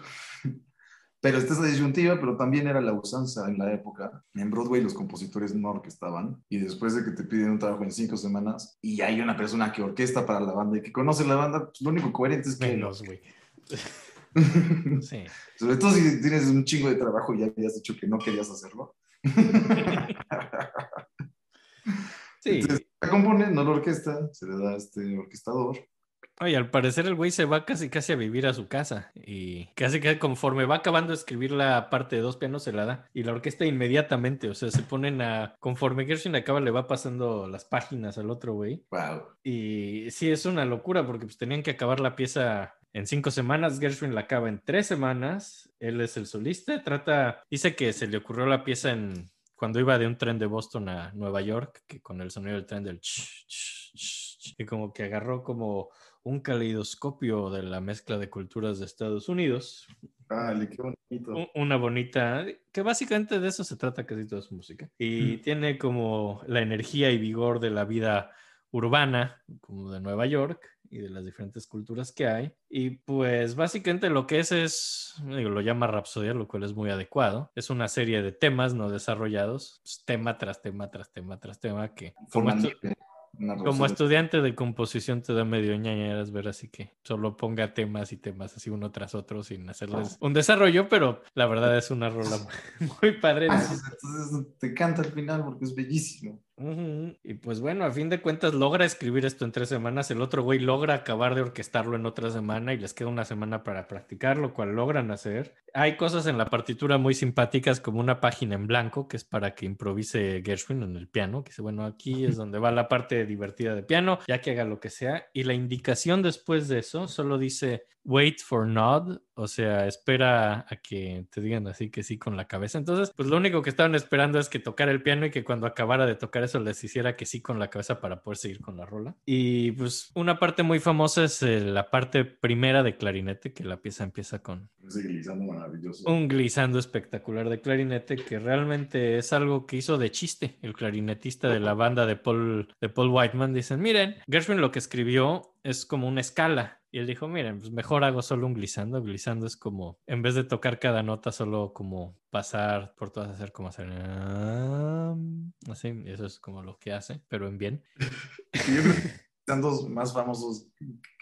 Pero esta es la disyuntiva, pero también era la usanza en la época. En Broadway los compositores no orquestaban y después de que te piden un trabajo en cinco semanas y hay una persona que orquesta para la banda y que conoce la banda, pues lo único coherente es que... Menos, güey. Sí. Sobre todo si tienes un chingo de trabajo y ya habías dicho que no querías hacerlo. Sí. La compone, no la orquesta, se le da a este orquestador. Oye, al parecer el güey se va casi casi a vivir a su casa y casi que conforme va acabando de escribir la parte de dos pianos se la da y la orquesta inmediatamente, o sea, se ponen a, conforme Gershwin acaba le va pasando las páginas al otro güey Wow. y sí es una locura porque pues tenían que acabar la pieza en cinco semanas, Gershwin la acaba en tres semanas, él es el solista, trata, dice que se le ocurrió la pieza en cuando iba de un tren de Boston a Nueva York, que con el sonido del tren del ch, ch, ch, y como que agarró como un caleidoscopio de la mezcla de culturas de Estados Unidos. Dale, qué bonito. Una bonita, que básicamente de eso se trata casi toda su música. Y Mm. tiene como la energía y vigor de la vida urbana, como de Nueva York y de las diferentes culturas que hay. Y pues básicamente lo que es es, digo, lo llama Rapsodia, lo cual es muy adecuado. Es una serie de temas no desarrollados, pues, tema tras tema, tras tema, tras tema, que como, estu- estudiante de composición te da medio ñañeras ver así que solo ponga temas y temas así uno tras otro sin hacerles un desarrollo, pero la verdad es una rola muy, muy padre. Ah, Entonces te canta al final porque es bellísimo. Y pues bueno, a fin de cuentas logra escribir esto en tres semanas, el otro güey logra acabar de orquestarlo en otra semana y les queda una semana para practicar, lo cual logran hacer. Hay cosas en la partitura muy simpáticas como una página en blanco que es para que improvise Gershwin en el piano, que dice, bueno, aquí es donde va la parte divertida de piano, ya que haga lo que sea. Y la indicación después de eso solo dice wait for nod, o sea, espera a que te digan así que sí con la cabeza. Entonces, pues lo único que estaban esperando es que tocara el piano y que cuando acabara de tocar eso les hiciera que sí con la cabeza para poder seguir con la rola. Y pues una parte muy famosa es eh, la parte primera de clarinete, que la pieza empieza con Ese glissando maravilloso. un glissando espectacular de clarinete que realmente es algo que hizo de chiste el clarinetista de la banda de Paul, de Paul Whiteman. Dicen, miren, Gershwin lo que escribió es como una escala. Y él dijo, miren, pues mejor hago solo un glissando. Glissando es como, en vez de tocar cada nota, solo como pasar por todas, hacer como hacer... Así, y eso es como lo que hace, pero en bien. Yo creo que están dos más famosos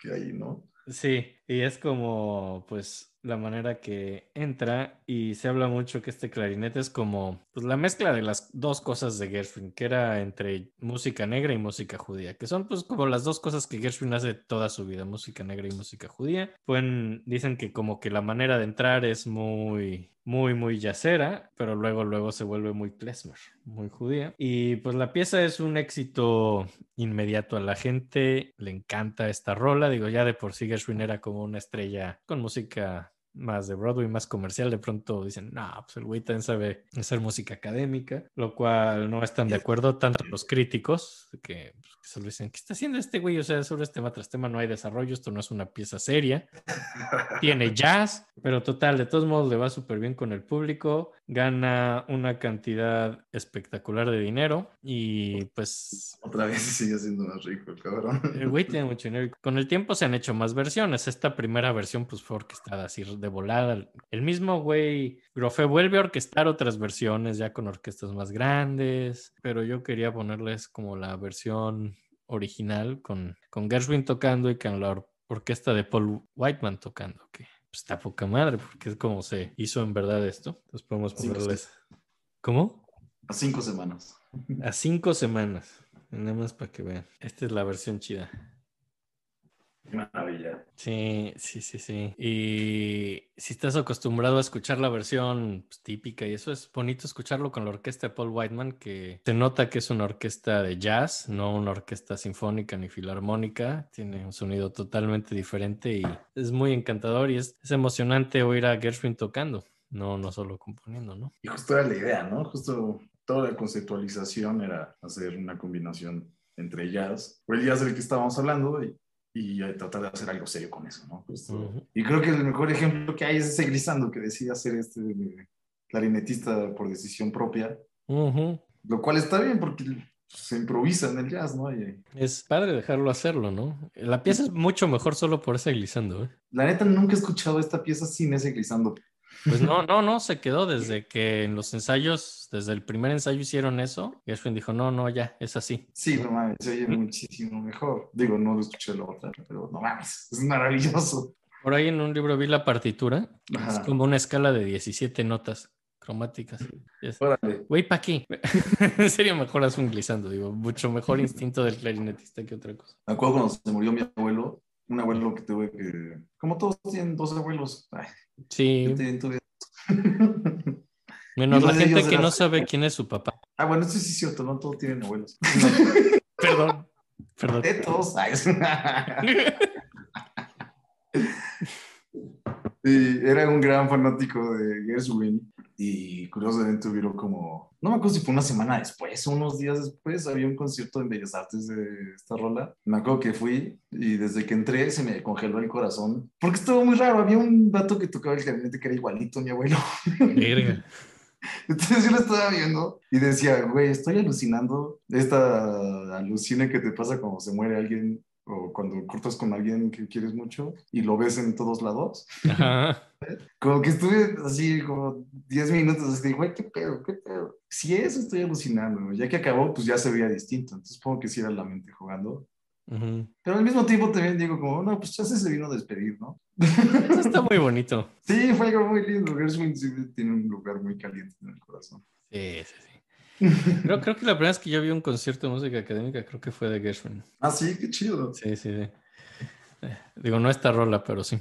que hay, ¿no? Sí, y es como, pues, la manera que entra y se habla mucho que este clarinete es como, pues, la mezcla de las dos cosas de Gershwin, que era entre música negra y música judía, que son, pues, como las dos cosas que Gershwin hace toda su vida, música negra y música judía. Pueden, dicen que como que la manera de entrar es muy, muy, muy yacera, pero luego, luego se vuelve muy klezmer, muy judía. Y pues la pieza es un éxito inmediato a la gente, le encanta esta rola, digo, ya de por sí Gershwin era como una estrella con música más de Broadway, más comercial, de pronto dicen, no, pues el güey también sabe hacer música académica, lo cual no están de acuerdo tanto los críticos, que, pues, que solo dicen, ¿qué está haciendo este güey? O sea, sobre este tema tras tema no hay desarrollo, esto no es una pieza seria, tiene jazz, pero total, de todos modos le va súper bien con el público, gana una cantidad espectacular de dinero y pues Otra vez sigue siendo más rico el cabrón. el güey tiene mucho dinero. y Con el tiempo se han hecho más versiones. Esta primera versión pues fue orquestada así de volada. El mismo güey Grofe vuelve a orquestar otras versiones ya con orquestas más grandes, pero yo quería ponerles como la versión original con, con Gershwin tocando y con la or- orquesta de Paul Whiteman tocando, que pues, está poca madre porque es como se hizo en verdad esto. Entonces podemos ponerles... ¿Cómo? A cinco semanas. A cinco semanas. Nada más para que vean. Esta es la versión chida. Maravilla. Sí, sí, sí, sí. Y si estás acostumbrado a escuchar la versión pues, típica y eso es bonito escucharlo con la orquesta de Paul Whiteman, que se nota que es una orquesta de jazz, no una orquesta sinfónica ni filarmónica. Tiene un sonido totalmente diferente y es muy encantador y es, es emocionante oír a Gershwin tocando, no, no solo componiendo, ¿no? Y justo era la idea, ¿no? Justo toda la conceptualización era hacer una combinación entre jazz, o el jazz del que estábamos hablando, y, y tratar de hacer algo serio con eso, ¿no? Justo- Ujú. Y creo que el mejor ejemplo que hay es ese Grisando que decide hacer este clarinetista por decisión propia, Ujú. lo cual está bien porque se improvisa en el jazz, ¿no? Y, Es padre dejarlo hacerlo, ¿no? La pieza es mucho mejor solo por ese glissando, ¿eh? la neta nunca he escuchado esta pieza sin ese Grisando. Pues no, no, no, se quedó desde que en los ensayos, desde el primer ensayo hicieron eso. Y Gershwin dijo, no, no, ya, es así. Sí, no mames, se oye muchísimo mejor. Digo, no lo escuché la otra, pero no mames, es maravilloso. Por ahí en un libro vi la partitura. Es Ajá. como una escala de 17 notas cromáticas. Es- Órale. Güey, ¿pa' qué? en serio, mejor haz un glissando, digo, mucho mejor instinto del clarinetista que otra cosa. Me acuerdo cuando se murió mi abuelo, un abuelo que tuve que, como todos tienen dos abuelos, ay, Sí, menos la gente que no sabe quién es su papá. Ah, bueno, esto sí es cierto, no todos tienen abuelos. Perdón, perdón. De todos. era un gran fanático de Gershwin. Y curiosamente hubieron como, no me acuerdo si fue una semana después unos días después, había un concierto en Bellas Artes de esta rola. Me acuerdo que fui y desde que entré se me congeló el corazón, porque estuvo muy raro, había un vato que tocaba el gabinete que era igualito a mi abuelo. Verga. Entonces yo lo estaba viendo y decía, güey, estoy alucinando esta alucina que te pasa cuando se muere alguien o cuando cortas con alguien que quieres mucho y lo ves en todos lados. Ajá. Como que estuve así como 10 minutos así, güey, qué pedo, qué pedo. Si eso estoy alucinando, ya que acabó, pues ya se veía distinto. Entonces supongo que sí era la mente jugando. Ujú. Pero al mismo tiempo también digo como, no, pues ya se vino a despedir, ¿no? Eso está muy bonito. Sí, fue algo muy lindo. Gershwin sí tiene un lugar muy caliente en el corazón. Sí, sí, sí. Creo, creo que la primera vez que yo vi un concierto de música académica creo que fue de Gershwin. Ah, sí, qué chido. Sí, sí, sí. Eh, Digo, no esta rola, pero sí.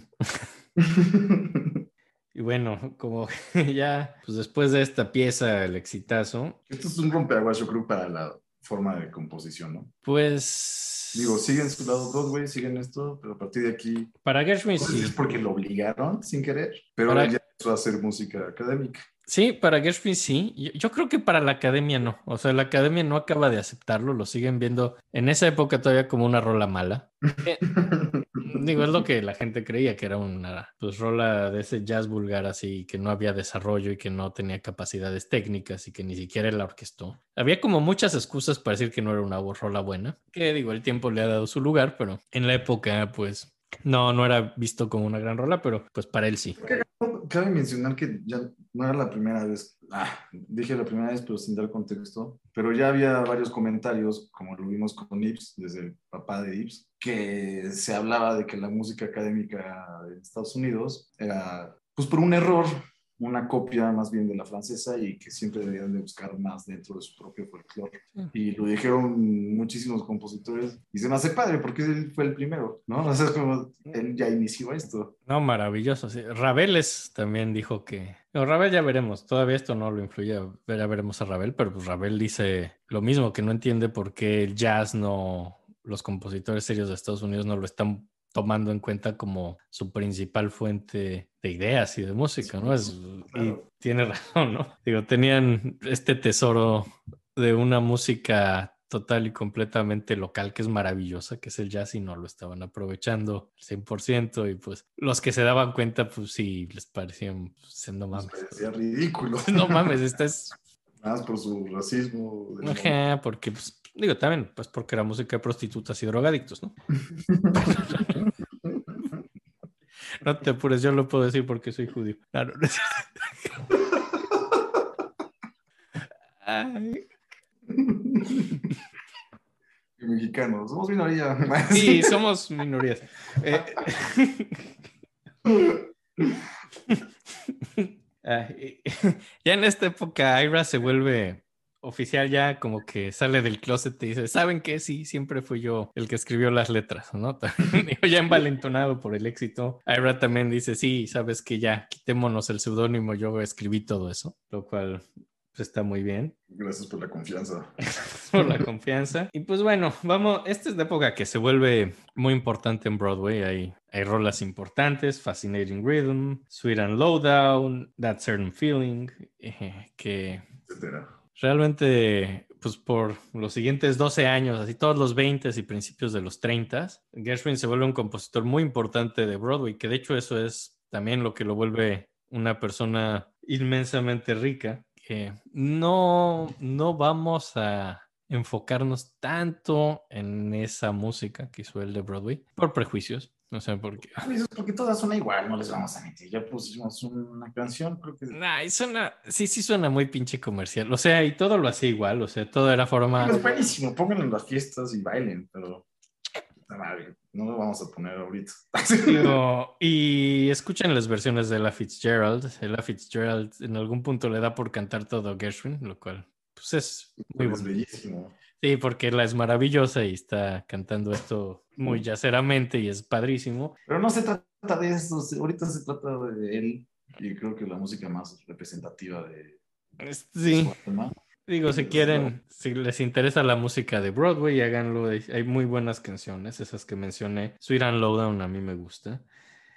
Y bueno, como ya, pues después de esta pieza, el exitazo, Esto es un rompeaguas, yo creo, para la forma de composición, ¿no? pues... Digo, siguen su lado Broadway, siguen esto, pero a partir de aquí, Para Gershwin si sí. es porque lo obligaron sin querer, pero Para- ya empezó a hacer música académica. Sí, para Gershwin sí. Yo, yo creo que para la academia no. O sea, la academia no acaba de aceptarlo, lo siguen viendo en esa época todavía como una rola mala. Eh, digo, es lo que la gente creía que era una pues, rola de ese jazz vulgar así, que no había desarrollo y que no tenía capacidades técnicas y que ni siquiera la orquestó. Había como muchas excusas para decir que no era una rola buena, que digo, el tiempo le ha dado su lugar, pero en la época pues no, no era visto como una gran rola, pero pues para él sí. Cabe mencionar que ya no era la primera vez, ah, dije la primera vez, pero sin dar contexto, pero ya había varios comentarios, como lo vimos con Ips, desde el papá de Ips, que se hablaba de que la música académica de Estados Unidos era, pues por un error, una copia más bien de la francesa y que siempre deberían de buscar más dentro de su propio folclore. Y lo dijeron muchísimos compositores y se me hace padre porque él fue el primero, ¿no? O sea, es como él ya inició esto. No, maravilloso. Sí. Rabeles también dijo que. No, Rabel ya veremos. Todavía esto no lo influye. Ya veremos a Rabel, pero pues Rabel dice lo mismo, que no entiende por qué el jazz no. Los compositores serios de Estados Unidos no lo están tomando en cuenta como su principal fuente de ideas y de música, ¿no? Es. Y tiene razón, ¿no? Digo, tenían este tesoro de una música total y completamente local que es maravillosa, que es el jazz y no lo estaban aprovechando al 100% y pues los que se daban cuenta pues sí les parecían pues, no mames. parecía ridículo. No mames, esta es Más por su racismo. Ajá, porque pues digo también pues porque era música de prostitutas y drogadictos, ¿no? No te apures, yo lo puedo decir porque soy judío. Claro. no Y mexicanos. Somos minoría. sí, somos minorías. Eh, ya en esta época Ira se vuelve oficial ya como que sale del closet y dice, ¿saben qué? Sí, siempre fui yo el que escribió las letras, ¿no? Digo, ya envalentonado por el éxito. Ira también dice, sí, sabes que ya, quitémonos el seudónimo, yo escribí todo eso, lo cual pues, está muy bien Gracias por la confianza. por la confianza. Y pues bueno, vamos, esta es la época que se vuelve muy importante en Broadway. Hay, hay rolas importantes, Fascinating Rhythm, Sweet and Lowdown, That Certain Feeling, eh, que Etcétera. Realmente, pues por los siguientes 12 años, así todos los 20 y principios de los 30, Gershwin se vuelve un compositor muy importante de Broadway, que de hecho eso es también lo que lo vuelve una persona inmensamente rica, que no, no vamos a enfocarnos tanto en esa música que hizo él de Broadway por prejuicios. No sé por qué. Porque todas son igual, no les vamos a mentir. Ya pusimos una canción, creo que. Nah, y suena, sí, sí suena muy pinche comercial. O sea, y todo lo hacía igual, o sea, todo era forma. Es buenísimo, pónganlo en las fiestas y bailen, pero. No lo vamos a poner ahorita. Digo, y escuchen las versiones de Ella Fitzgerald. Ella Fitzgerald en algún punto le da por cantar todo a Gershwin, lo cual pues es muy es bueno. bellísimo. Sí, porque ella es maravillosa y está cantando esto muy yaceramente y es padrísimo. Pero no se trata de eso, ahorita se trata de él y creo que la música más representativa de Es- Sí, su digo, si quieren, si les interesa la música de Broadway, háganlo. Hay hay muy buenas canciones, esas que mencioné. Sweet and Lowdown a mí me gusta.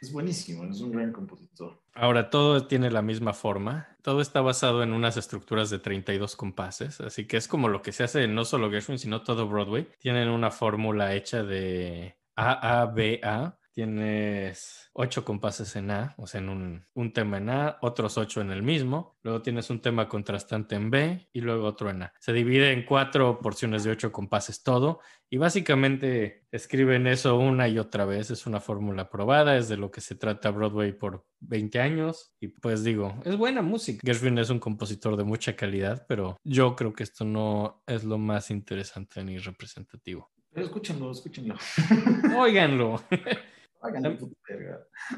Es buenísimo, es un gran compositor. Ahora, todo tiene la misma forma. Todo está basado en unas estructuras de 32 compases. Así que es como lo que se hace no solo Gershwin, sino todo Broadway. Tienen una fórmula hecha de A, A, B, A. Tienes ocho compases en A, o sea, en un, un, tema en A, otros ocho en el mismo. Luego tienes un tema contrastante en B y luego otro en A. Se divide en cuatro porciones de ocho compases todo. Y básicamente escriben eso una y otra vez. Es una fórmula probada, es de lo que se trata Broadway por 20 años. Y pues digo, es buena música. Gershwin es un compositor de mucha calidad, pero yo creo que esto no es lo más interesante ni representativo. Pero escúchenlo, escúchenlo. Óiganlo. Háganle.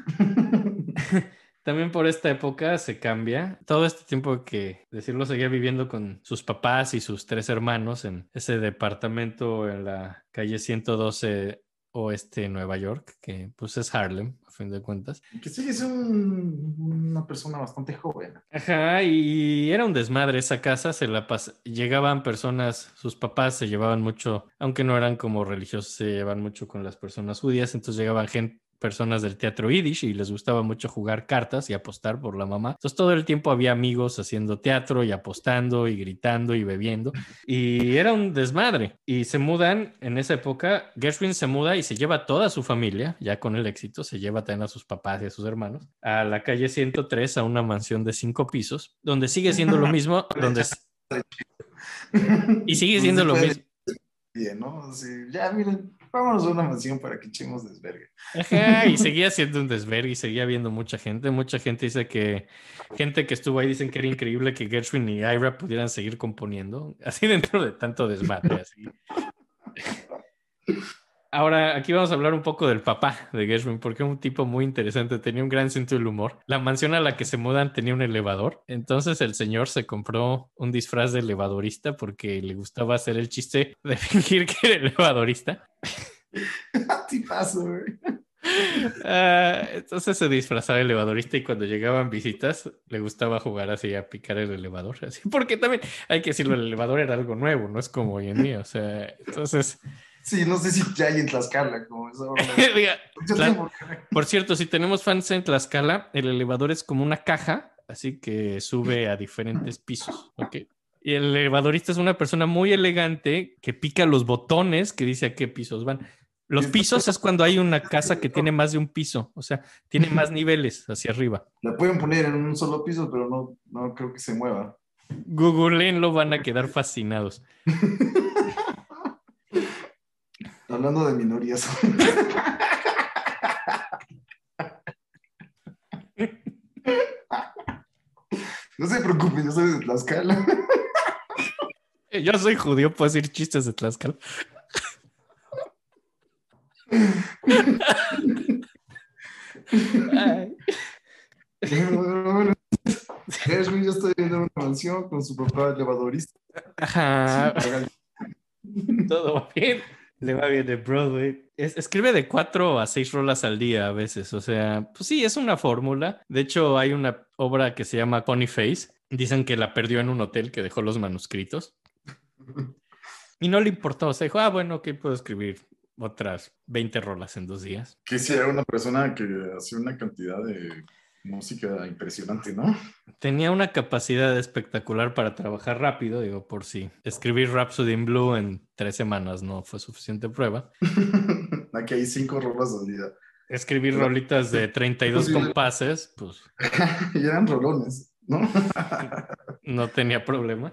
También por esta época se cambia. Todo este tiempo que decirlo seguía viviendo con sus papás y sus tres hermanos en ese departamento en la calle 112 oeste de Nueva York, que pues es Harlem, fin de cuentas. Que sí, es un- una persona bastante joven. Ajá, y era un desmadre esa casa, se la pas- llegaban personas, sus papás se llevaban mucho, aunque no eran como religiosos, se llevaban mucho con las personas judías, entonces llegaban gente personas del teatro yiddish y les gustaba mucho jugar cartas y apostar por la mamá. Entonces todo el tiempo había amigos haciendo teatro y apostando y gritando y bebiendo y era un desmadre. Y se mudan en esa época, Gershwin se muda y se lleva a toda su familia, ya con el éxito, se lleva también a sus papás y a sus hermanos, a la calle 103, a una mansión de cinco pisos, donde sigue siendo lo mismo, donde... Y sigue siendo lo mismo. Bien, ¿no? Así, ya, miren, vámonos a una mansión para que echemos desvergue. Y seguía siendo un desvergue y seguía viendo mucha gente. Mucha gente dice que, gente que estuvo ahí dicen que era increíble que Gershwin y Ira pudieran seguir componiendo, así dentro de tanto desmadre. Así. Ahora, aquí vamos a hablar un poco del papá de Gershwin, porque era un tipo muy interesante, tenía un gran sentido del humor. La mansión a la que se mudan tenía un elevador, entonces el señor se compró un disfraz de elevadorista porque le gustaba hacer el chiste de fingir que era elevadorista. Tipazo, güey. Ah, entonces se disfrazaba de elevadorista y cuando llegaban visitas le gustaba jugar así a picar el elevador, así porque también hay que decirlo, el elevador era algo nuevo, no es como hoy en día, o sea, entonces, Sí, no sé si ya hay en Tlaxcala, como eso. tengo- por cierto, si tenemos fans en Tlaxcala, el elevador es como una caja, así que sube a diferentes pisos, ¿ok? Y el elevadorista es una persona muy elegante que pica los botones que dice a qué pisos van. Los pisos es cuando hay una casa que tiene más de un piso, o sea, tiene más niveles hacia arriba. La pueden poner en un solo piso, pero no, no creo que se mueva. Googleenlo, van a quedar fascinados. Hablando de minorías. No se preocupen, yo soy de Tlaxcala. Yo soy judío, puedo decir chistes de Tlaxcala. Ay. Gershwin ya está viviendo en una mansión con su papá elevadorista. Ajá, todo va bien. Le va bien de Broadway. Es- escribe de cuatro a seis rolas al día a veces. O sea, pues sí, es una fórmula. De hecho, hay una obra que se llama Pony Face. Dicen que la perdió en un hotel que dejó los manuscritos. Y no le importó. O sea, dijo, ah, bueno, ok, puedo escribir otras 20 rolas en dos días. Que sí, era una persona que hacía una cantidad de música impresionante, ¿no? Tenía una capacidad espectacular para trabajar rápido, digo, por si escribir Rhapsody in Blue en tres semanas no fue suficiente prueba. Aquí hay cinco rolas al día. Escribir rolitas de 32 Posible. compases, pues y eran rolones, ¿no? no tenía problema.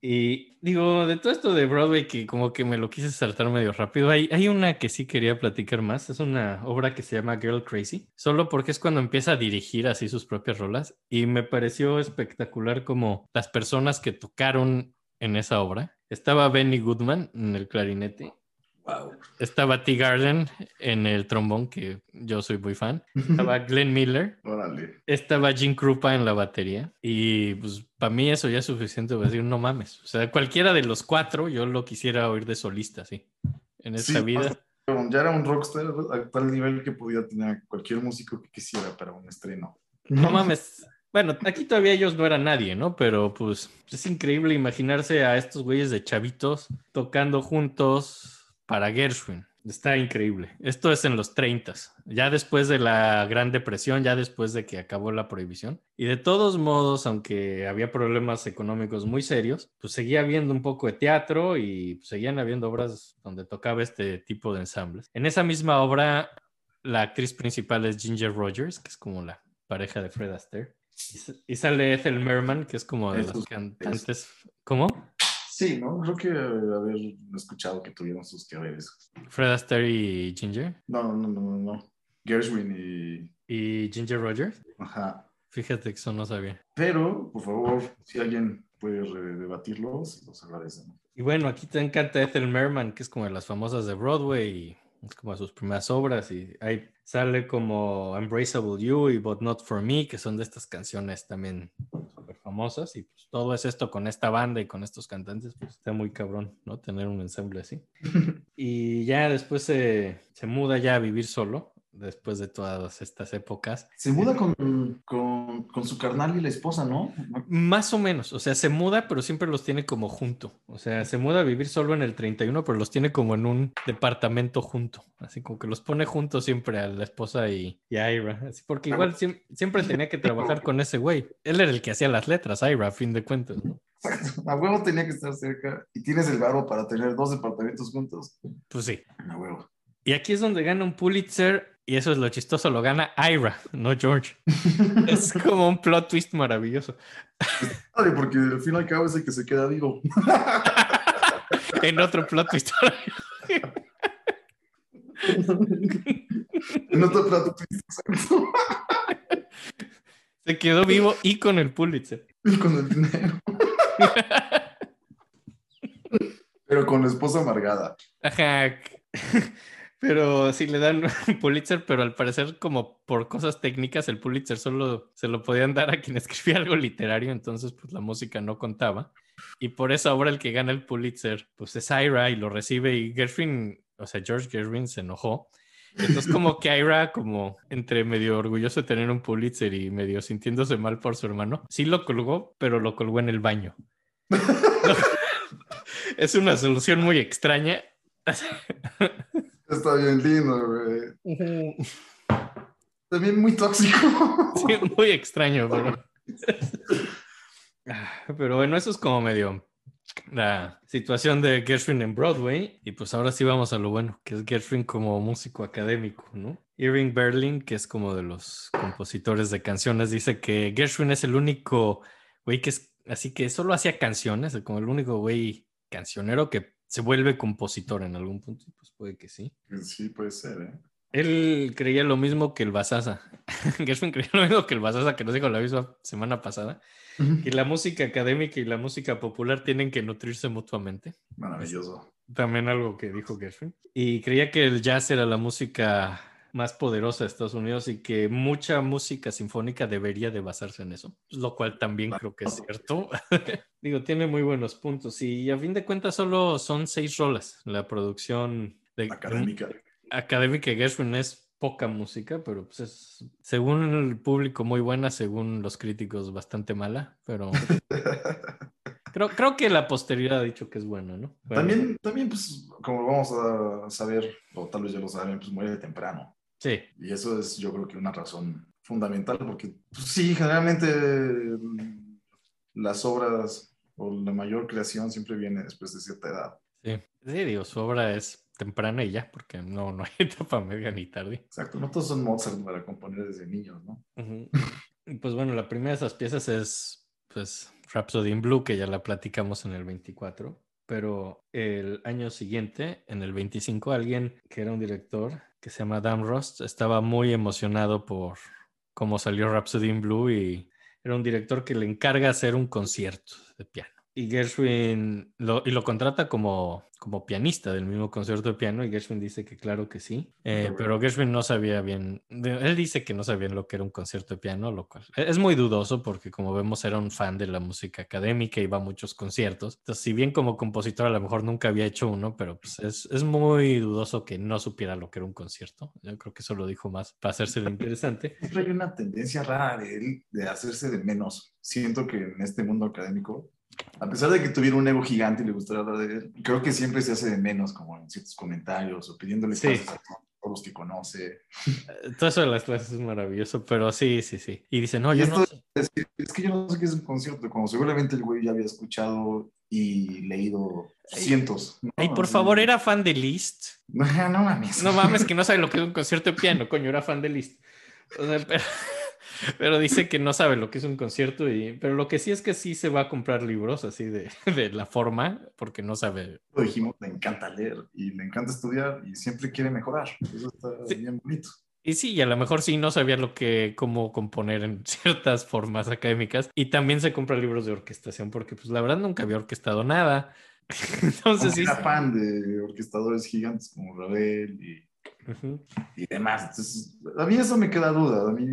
Y digo, de todo esto de Broadway, que como que me lo quise saltar medio rápido, hay, hay una que sí quería platicar más. Es una obra que se llama Girl Crazy, solo porque es cuando empieza a dirigir así sus propias rolas. Y me pareció espectacular como las personas que tocaron en esa obra. Estaba Benny Goodman en el clarinete. Wow. Estaba T. Garden en el trombón, que yo soy muy fan. Estaba Glenn Miller Órale. estaba Jim Krupa en la batería y pues para mí eso ya es suficiente para decir no mames. O sea, cualquiera de los cuatro yo lo quisiera oír de solista, sí. En esta Sí, vida. Ya era un rockstar a tal nivel que podía tener cualquier músico que quisiera para un estreno. No mames. Bueno, aquí todavía ellos no eran nadie, ¿no? Pero pues es increíble imaginarse a estos güeyes de chavitos tocando juntos para Gershwin. Está increíble. Esto es en los 30, ya después de la Gran Depresión, ya después de que acabó la prohibición. Y de todos modos, aunque había problemas económicos muy serios, pues seguía habiendo un poco de teatro y seguían habiendo obras donde tocaba este tipo de ensambles. En esa misma obra, la actriz principal es Ginger Rogers, que es como la pareja de Fred Astaire. Y sale Ethel Merman, que es como de los cantantes. ¿Cómo? Sí, ¿no? Creo que haber escuchado que tuvieron sus que ¿Fred Astaire y Ginger? No, no, no, no, no. Gershwin y... ¿Y Ginger Rogers? Ajá. Fíjate que eso no sabía. Pero, por favor, si alguien puede debatirlos, los agradecemos. Y bueno, aquí te encanta Ethel Merman, que es como de las famosas de Broadway y es como sus primeras obras y ahí sale como Embraceable You y But Not For Me, que son de estas canciones también famosas y pues todo es esto con esta banda y con estos cantantes, pues está muy cabrón, ¿no? Tener un ensamble así. y ya después se, se muda ya a vivir solo después de todas estas épocas. Se muda con, con, con, su carnal y la esposa, ¿no? Más o menos, o sea, se muda, pero siempre los tiene como junto. O sea, se muda a vivir solo en el 31, pero los tiene como en un departamento junto. Así como que los pone juntos siempre a la esposa y, y a Ira. Así porque igual siempre, tenía que trabajar con ese güey. Él era el que hacía las letras, Ira, a fin de cuentas, ¿no? A huevo tenía que estar cerca. ¿Y tienes el barro para tener dos departamentos juntos? Pues sí. A huevo. Y aquí es donde gana un Pulitzer y eso es lo chistoso, lo gana Ira, no George. es como un plot twist maravilloso. Porque al fin y al cabo es el que se queda vivo. en otro plot twist. en otro plot twist, exacto. Se quedó vivo y con el Pulitzer. Y con el dinero. Pero con la esposa amargada. Ajá. Pero sí le dan un Pulitzer, pero al parecer como por cosas técnicas el Pulitzer solo se lo podían dar a quien escribía algo literario, entonces pues la música no contaba. Y por eso ahora el que gana el Pulitzer pues es Ira y lo recibe y Gershwin, o sea, George Gershwin se enojó. Entonces como que Ira como entre medio orgulloso de tener un Pulitzer y medio sintiéndose mal por su hermano, sí lo colgó, pero lo colgó en el baño. es una solución muy extraña. Está bien lindo, güey. También muy tóxico. Sí, muy extraño, pero. pero bueno, eso es como medio la situación de Gershwin en Broadway. Y pues ahora sí vamos a lo bueno, que es Gershwin como músico académico, ¿no? Irving Berlin, que es como de los compositores de canciones, dice que Gershwin es el único güey que es así que solo hacía canciones, como el único güey cancionero que se vuelve compositor en algún punto, pues puede que sí. Sí, puede ser, ¿eh? Él creía lo mismo que el Basasa. Gershwin creía lo mismo que el Basasa, que nos dijo la misma semana pasada, que la música académica y la música popular tienen que nutrirse mutuamente. Maravilloso. También algo que dijo Gershwin. Y creía que el jazz era la música más poderosa de Estados Unidos y que mucha música sinfónica debería de basarse en eso, lo cual también creo que es cierto. Digo, tiene muy buenos puntos y a fin de cuentas solo son seis rolas. La producción de, académica. académica de Gershwin es poca música, pero pues es, según el público muy buena, según los críticos bastante mala, pero creo, creo que la posteridad ha dicho que es buena, ¿no? También, también, pues, como vamos a saber, o tal vez ya lo saben, pues muere temprano. Sí. Y eso es, yo creo que una razón fundamental, porque pues, sí, generalmente mm, las obras o la mayor creación siempre viene después de cierta edad. Sí, sí, digo, su obra es temprana y ya, porque no, no hay etapa media ni tarde. Exacto, no todos son Mozart para componer desde niños, ¿no? Pues bueno, la primera de esas piezas es, pues, Rhapsody in Blue, que ya la platicamos en el 24 pero el año siguiente, en el 25, alguien que era un director que se llama Dan Rost estaba muy emocionado por cómo salió Rhapsody in Blue y era un director que le encarga hacer un concierto de piano. Y Gershwin lo, y lo contrata como como pianista del mismo concierto de piano y Gershwin dice que claro que sí, eh, pero Gershwin no sabía bien, él dice que no sabía lo que era un concierto de piano, lo cual e, es muy dudoso porque como vemos era un fan de la música académica, iba a muchos conciertos, entonces si bien como compositor a lo mejor nunca había hecho uno, pero pues es, es muy dudoso que no supiera lo que era un concierto, yo creo que eso lo dijo más para hacerse lo interesante. Siempre hay una tendencia rara de él de hacerse de menos, siento que en este mundo académico A pesar de que tuviera un ego gigante y le gustara hablar de él, creo que siempre se hace de menos, como en ciertos comentarios o pidiéndole Sí. cosas a todos los que conoce. Eh, Todo eso de las clases es maravilloso, pero sí, sí, sí. Y dice, no, Y yo esto no sé. es, que, es que yo no sé qué es un concierto, como seguramente el güey ya había escuchado y leído cientos. ¿no? Ay, por Así. favor, era fan de Liszt. No, no mames. No mames, que no sabe lo que es un concierto de piano, coño, era fan de Liszt. O sea, pero, pero dice que no sabe lo que es un concierto, y, pero lo que sí es que sí se va a comprar libros así de, de la forma, porque no sabe. Lo dijimos, le encanta leer y le encanta estudiar y siempre quiere mejorar. Eso está Sí. bien bonito. Y sí, y a lo mejor sí no sabía lo que, cómo componer en ciertas formas académicas. Y también se compra libros de orquestación, porque pues la verdad nunca había orquestado nada. Entonces sí. fan de orquestadores gigantes como Ravel y, Y demás. Entonces, a mí eso me queda duda. A mí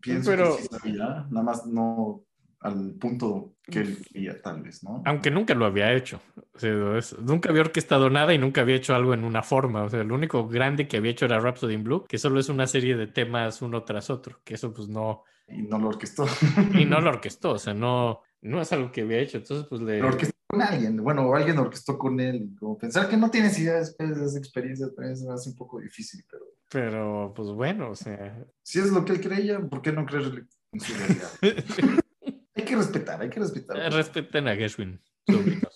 pienso Pero- que sí sabía, nada más no al punto que él quería, tal vez, ¿no? Aunque nunca lo había hecho. O sea, es- nunca había orquestado nada y nunca había hecho algo en una forma. O sea, lo único grande que había hecho era Rhapsody in Blue, que solo es una serie de temas uno tras otro, que eso pues no, Y no lo orquestó. y no lo orquestó, o sea, no, no es algo que había hecho. Entonces, pues le... Lo orquestó con alguien. Bueno, o alguien orquestó con él. Y como pensar que no tienes idea después de esa experiencia también se me hace un poco difícil, pero Pero, pues bueno, o sea... si es lo que él creía, ¿por qué no creerle en su realidad? que respetar, hay que respetar. Respeten a Gershwin.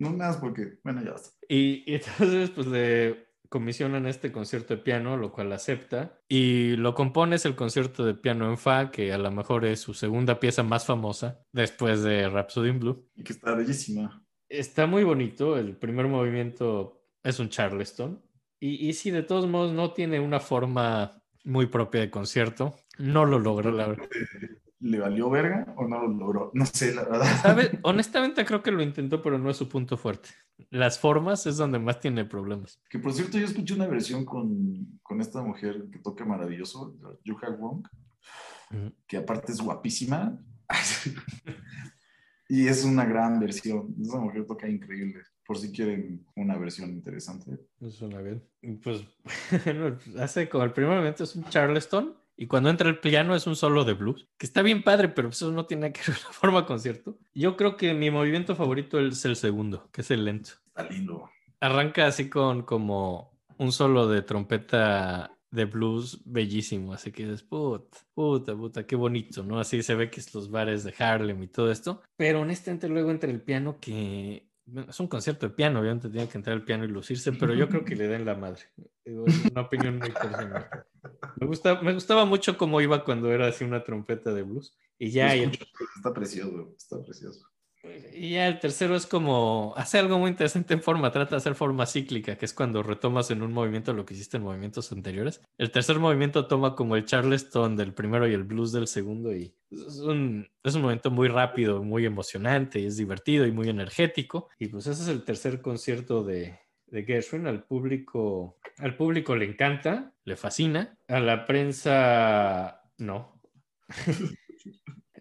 No más porque, bueno, ya basta. Y, y entonces, pues le comisionan este concierto de piano, lo cual acepta. Y lo compone es el concierto de piano en Fa, que a lo mejor es su segunda pieza más famosa después de Rhapsody in Blue. Y que está bellísima. Está muy bonito. El primer movimiento es un Charleston. Y, y sí, de todos modos, no tiene una forma muy propia de concierto. No lo logró, la verdad. ¿Le valió verga o no lo logró? No sé, la verdad. ¿Sabe? Honestamente, creo que lo intentó, pero no es su punto fuerte. Las formas es donde más tiene problemas. Que por cierto, yo escuché una versión con, con esta mujer que toca maravilloso, Yuha Wong, que aparte es guapísima. y es una gran versión. Esa mujer toca increíble. Por si quieren una versión interesante. Suena bien. Pues bueno, hace como el primer momento es un Charleston y cuando entra el piano es un solo de blues, que está bien padre, pero eso no tiene que ver con la forma concierto. Yo creo que mi movimiento favorito es el segundo, que es el lento. Está lindo. Arranca así con como un solo de trompeta de blues bellísimo, así que dices, puta, puta, puta, qué bonito, ¿no? Así se ve que es los bares de Harlem y todo esto, pero honestamente luego entra el piano que es un concierto de piano, obviamente tiene que entrar el piano y lucirse, pero yo creo que le den la madre. Es una opinión muy personal. Me, gusta, me gustaba mucho cómo iba cuando era así una trompeta de blues. Y ya, Está precioso, está precioso. Y ya el tercero es como, hace algo muy interesante en forma, trata de hacer forma cíclica, que es cuando retomas en un movimiento lo que hiciste en movimientos anteriores. El tercer movimiento toma como el Charleston del primero y el blues del segundo y es un, momento muy rápido, muy emocionante y es divertido y muy energético. Y pues ese es el tercer concierto de, de Gershwin. Al público, al público le encanta, le fascina. A la prensa, no.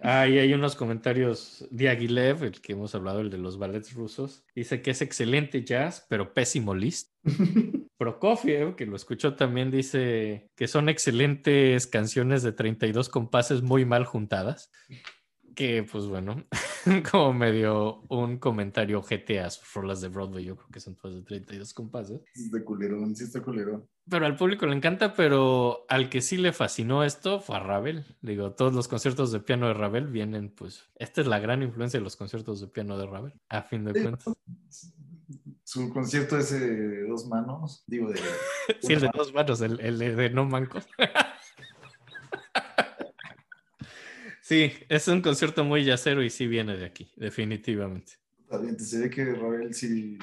Ah, y hay unos comentarios de Aguilev, el que hemos hablado, el de los ballets rusos. Dice que es excelente jazz, pero pésimo list. Prokofiev, que lo escuchó también, dice que son excelentes canciones de 32 compases muy mal juntadas. Que, pues bueno, como medio un comentario GT a sus rolas de Broadway, yo creo que son todas de 32 compases. Sí está culerón, sí está culerón. Pero al público le encanta, pero al que sí le fascinó esto fue a Ravel. Digo, todos los conciertos de piano de Ravel vienen, pues, esta es la gran influencia de los conciertos de piano de Ravel, a fin de Sí, cuentas. Su concierto ese de dos manos, digo, de... Sí, el de dos manos, el, el de no mancos. Sí, es un concierto muy yacero y sí viene de aquí, definitivamente. Bien, se ve que Ravel sí,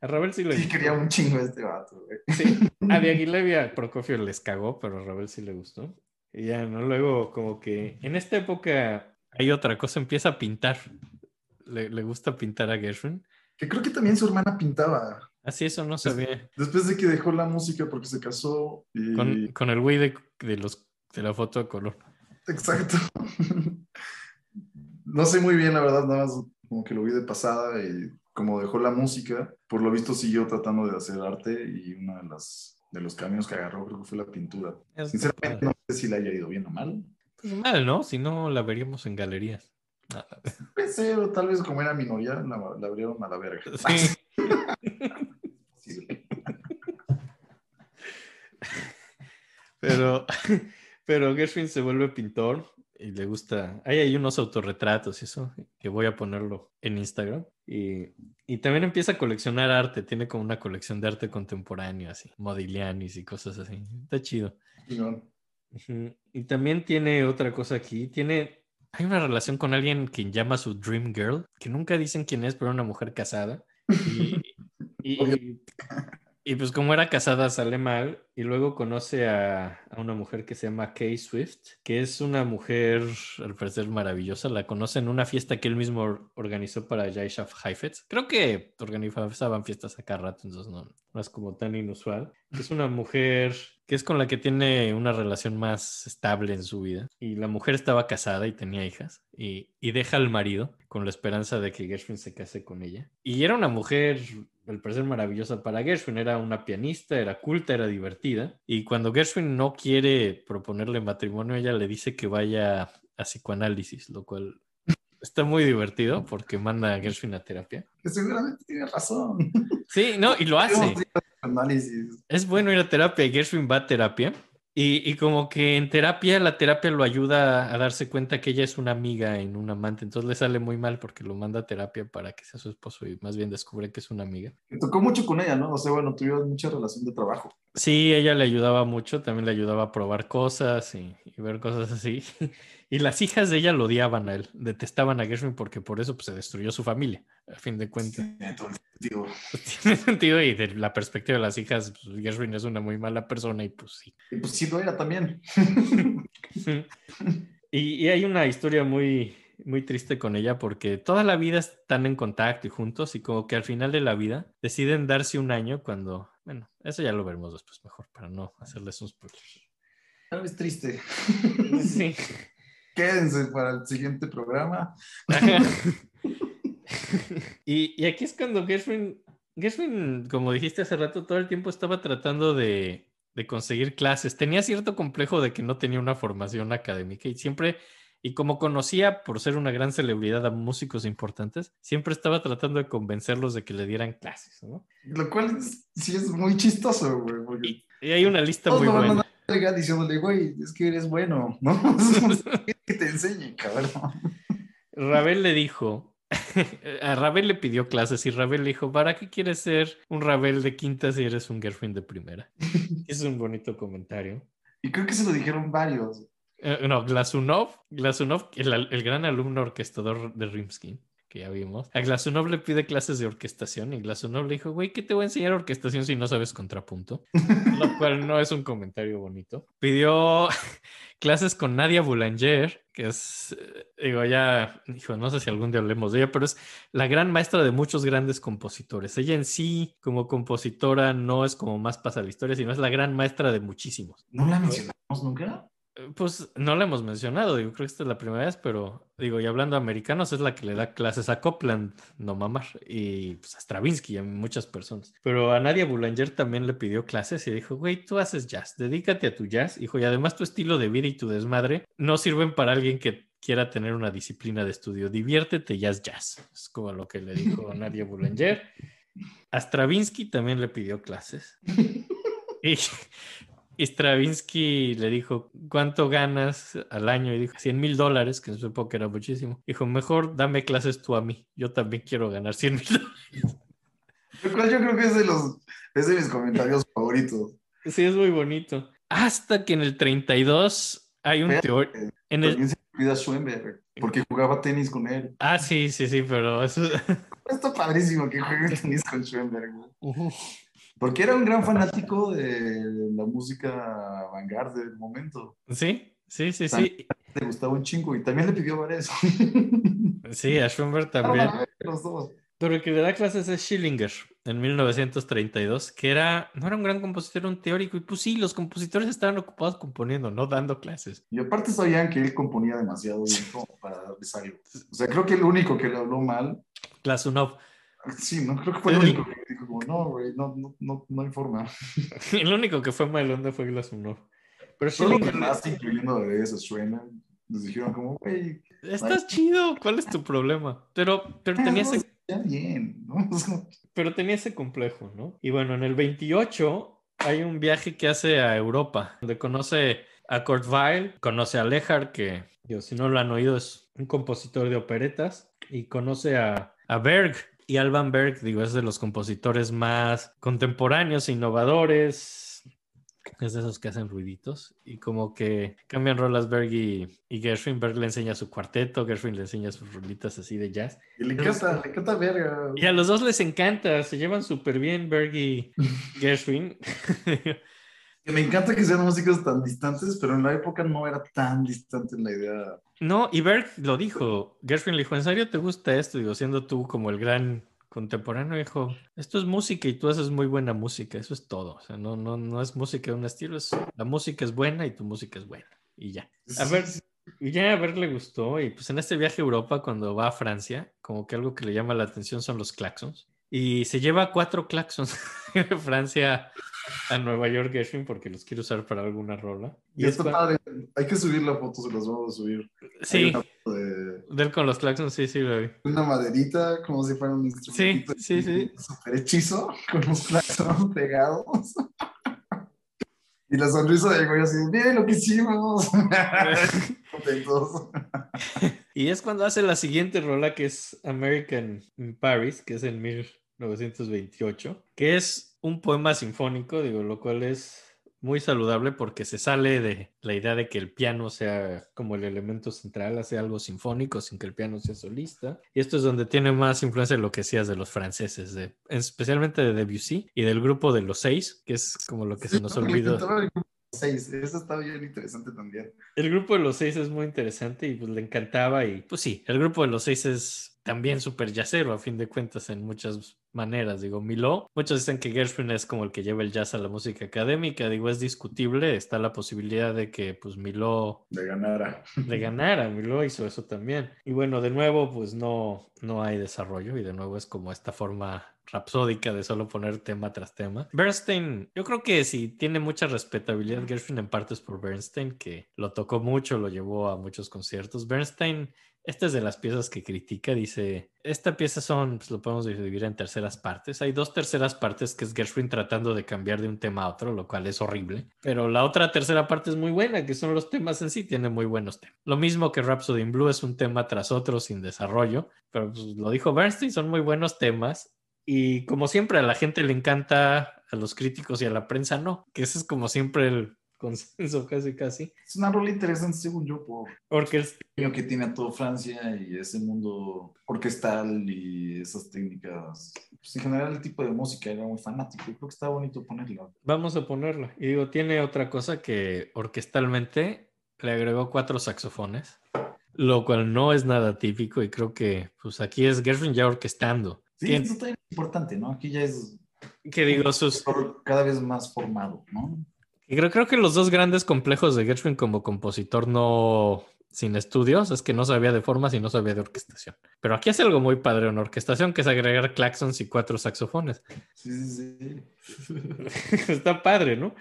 A Ravel sí le sí quería un chingo este vato, güey. Sí, a de Aguilev y a les cagó, pero a Ravel sí le gustó. Y ya, ¿no? Luego, como que en esta época hay otra cosa, empieza a pintar. Le, le gusta pintar a Gershwin. Que creo que también su hermana pintaba. Así eso no sabía. Después de que dejó la música porque se casó y... Con, con el güey de, de, los, de la foto de color. Exacto. no sé muy bien, la verdad, nada más como que lo vi de pasada y como dejó la música, por lo visto siguió tratando de hacer arte y uno de, las, de los caminos que agarró creo que fue la pintura. Es Sinceramente no sé si le haya ido bien o mal. Pues mal, ¿no? Si no, la veríamos en galerías. Pensé, o tal vez como era minoría, la, la abrieron a la verga. Sí. Sí. Pero, pero Gershwin se vuelve pintor y le gusta. Ahí hay unos autorretratos y eso, que voy a ponerlo en Instagram. Y, y también empieza a coleccionar arte. Tiene como una colección de arte contemporáneo, así, Modiglianis y cosas así. Está chido. Ujú. Y también tiene otra cosa aquí. Tiene. Hay una relación con alguien que llama su Dream Girl, que nunca dicen quién es, pero una mujer casada. Y, y- y pues como era casada sale mal y luego conoce a, a una mujer que se llama Kay Swift, que es una mujer al parecer maravillosa. La conoce en una fiesta que él mismo or- organizó para Jaishaf Heifetz. Creo que organizaban fiestas acá rato, entonces no, no es como tan inusual. Es una mujer que es con la que tiene una relación más estable en su vida. Y la mujer estaba casada y tenía hijas y, y deja al marido con la esperanza de que Gershwin se case con ella. Y era una mujer, al parecer, maravillosa para Gershwin. Era una pianista, era culta, era divertida. Y cuando Gershwin no quiere proponerle matrimonio, ella le dice que vaya a psicoanálisis, lo cual está muy divertido porque manda a Gershwin a terapia. Que seguramente tiene razón. Sí, no, y lo hace. Análisis. Es bueno ir a terapia. y Gershwin va a terapia. Y, y como que en terapia, la terapia lo ayuda a darse cuenta que ella es una amiga en un amante. Entonces le sale muy mal porque lo manda a terapia para que sea su esposo y más bien descubre que es una amiga. Me tocó mucho con ella, ¿no? O sea, bueno, tuvieron mucha relación de trabajo. Sí, ella le ayudaba mucho, también le ayudaba a probar cosas y, y ver cosas así. Y las hijas de ella lo odiaban a él, detestaban a Gershwin porque por eso pues, se destruyó su familia, a fin de cuentas. Tiene todo sentido. Tiene sentido y de la perspectiva de las hijas, pues, Gershwin es una muy mala persona y pues sí. Y pues sí lo era también. Y, y hay una historia muy, muy triste con ella porque toda la vida están en contacto y juntos y como que al final de la vida deciden darse un año cuando, bueno, eso ya lo veremos después mejor para no hacerles un spoiler. Tal vez triste. Sí. Quédense para el siguiente programa. y, y aquí es cuando Gershwin, Gershwin, como dijiste hace rato, todo el tiempo estaba tratando de, de conseguir clases. Tenía cierto complejo de que no tenía una formación académica y siempre, y como conocía por ser una gran celebridad a músicos importantes, siempre estaba tratando de convencerlos de que le dieran clases, ¿no? Lo cual es- sí es muy chistoso, güey. Porque Y, y hay una lista todos muy van a buena. llegar diciéndole, güey, es que eres bueno, ¿no? que te enseñe, cabrón. Ravel le dijo, a Ravel le pidió clases y Ravel le dijo, ¿para qué quieres ser un Ravel de quinta si eres un Gershwin de primera? Es un bonito comentario. Y creo que se lo dijeron varios. Eh, no, Glasunov, Glasunov, el, gran alumno orquestador de Rimsky, que ya vimos, a Glasunov le pide clases de orquestación y Glasunov le dijo, güey, ¿qué te voy a enseñar orquestación si no sabes contrapunto? Lo cual no es un comentario bonito. Pidió clases con Nadia Boulanger, que es, eh, digo, ya, hijo, no sé si algún día hablemos de ella, pero es la gran maestra de muchos grandes compositores. Ella en sí, como compositora, no es como más pasa la historia, sino es la gran maestra de muchísimos. ¿No la mencionamos nunca? Pues no la hemos mencionado, digo, creo que esta es la primera vez, pero digo, y hablando de americanos, es la que le da clases a Copland, no mamar, y pues a Stravinsky y a muchas personas. Pero a Nadia Boulanger también le pidió clases y dijo, güey, tú haces jazz, dedícate a tu jazz, hijo, y además tu estilo de vida y tu desmadre no sirven para alguien que quiera tener una disciplina de estudio. Diviértete, jazz, jazz. Es como lo que le dijo Nadia Boulanger. A Stravinsky también le pidió clases. Y, y Stravinsky le dijo, ¿cuánto ganas al año? Y dijo, 100 mil dólares, que en su época era muchísimo. Dijo, mejor dame clases tú a mí. Yo también quiero ganar 100 mil dólares. Lo cual yo creo que es de los es de mis comentarios favoritos. Sí, es muy bonito. Hasta que en el 32 hay un teoría. En el... Se me olvida Schoenberg, porque jugaba tenis con él. Ah, sí, sí, sí, pero eso... Está padrísimo que juegue tenis con Schoenberg, güey. Porque era un gran fanático de la música vanguardia del momento. Sí, sí, sí, sí. Le gustaba un chingo y también le pidió varias. Sí, a Schoenberg también. Los dos. Pero el que le da clases es Schillinger en 1932, que era, no era un gran compositor, era un teórico. Y pues sí, los compositores estaban ocupados componiendo, no dando clases. Y aparte sabían que él componía demasiado bien como para darles algo. O sea, creo que el único que le habló mal, Glasunov. sí, no, creo que fue el único que dijo como, no, güey, no, no, no, no hay forma. El único que fue mal onda fue Glasunov. Pero Todo lo Schillinger, demás, incluyendo de eso, suena. nos dijeron como, güey, Estás chido, ¿cuál es tu problema? Pero, pero tenía ese, ya bien, ¿no? Pero tenía ese complejo, ¿no? Y bueno, en el 28 hay un viaje que hace a Europa, donde conoce a Kurt Weill, conoce a Lehar, que digo, si no lo han oído es un compositor de operetas, y conoce a, a Berg. Y Alban Berg, digo, es de los compositores más contemporáneos, innovadores, es de esos que hacen ruiditos y como que cambian rolas Berg y, y Gershwin. Berg le enseña su cuarteto, Gershwin le enseña sus rolitas así de jazz. y le encanta, le encanta verga. Y a los dos les encanta, se llevan súper bien Berg y Gershwin. Me encanta que sean músicos tan distantes, pero en la época no era tan distante la idea. no, y Berg lo dijo. Gershwin le dijo, ¿en serio te gusta esto? Digo, siendo tú como el gran contemporáneo, dijo, esto es música y tú haces muy buena música, eso es todo. O sea, no, no, no es música de un estilo, es, la música es buena y tu música es buena. Y ya. A ver, Y ya a ver le gustó. Y pues en este viaje a Europa, cuando va a Francia, como que algo que le llama la atención son los claxons. Y se lleva cuatro claxons de Francia a Nueva York Gershwin porque los quiere usar para alguna rola. Y es está padre. Hay que subir la foto, se las vamos a subir. Sí, de de él con los claxons, sí, sí, lo vi. una maderita, como si fuera un instrumento. sí, sí. Súper hechizo, con los claxons pegados. Y la sonrisa del güey así, miren lo que hicimos. Contentos. Y es cuando hace la siguiente rola que es American in Paris, que es en 1928, que es un poema sinfónico, digo, lo cual es muy saludable porque se sale de la idea de que el piano sea como el elemento central, hace algo sinfónico sin que el piano sea solista. Y esto es donde tiene más influencia lo que decías de los franceses, de, especialmente de Debussy y del grupo de los seis, que es como lo que se nos olvidó. encantaba el grupo seis. Eso está bien interesante también. El grupo de los seis es muy interesante y pues le encantaba y pues sí, el grupo de los seis es también súper yacero a fin de cuentas en muchas maneras. Digo, Miló, muchos dicen que Gershwin es como el que lleva el jazz a la música académica. Digo, es discutible, está la posibilidad de que pues Miló De ganara. le ganara, Miló hizo eso también. Y bueno, de nuevo pues no, no hay desarrollo y de nuevo es como esta forma rapsódica de solo poner tema tras tema. Bernstein, yo creo que sí tiene mucha respetabilidad Gershwin en partes por Bernstein, que lo tocó mucho, lo llevó a muchos conciertos. Bernstein, esta es de las piezas que critica, dice, esta pieza son, pues lo podemos dividir en terceras partes. Hay dos terceras partes que es Gershwin tratando de cambiar de un tema a otro, lo cual es horrible. Pero la otra tercera parte es muy buena, que son los temas en sí, tiene muy buenos temas. Lo mismo que Rhapsody in Blue es un tema tras otro sin desarrollo, pero pues, lo dijo Bernstein, son muy buenos temas. Y como siempre a la gente le encanta, a los críticos y a la prensa no, que ese es como siempre el consenso casi casi. Es una rola interesante, según yo, por Porque es- que tiene a todo Francia y ese mundo orquestal y esas técnicas. Pues en general, el tipo de música era muy fanático. Creo que está bonito ponerla. Vamos a ponerla. Y digo, tiene otra cosa que orquestalmente le agregó cuatro saxofones, lo cual no es nada típico y creo que pues aquí es Gershwin ya orquestando. Sí, Tien- eso está importante, ¿no? Aquí ya es que digo, sus... cada vez más formado, ¿no? Y Creo, creo que los dos grandes complejos de Gershwin como compositor no sin estudios es que no sabía de formas y no sabía de orquestación. Pero aquí hace algo muy padre en orquestación, que es agregar claxons y cuatro saxofones. Sí, sí, sí. Está padre, ¿no?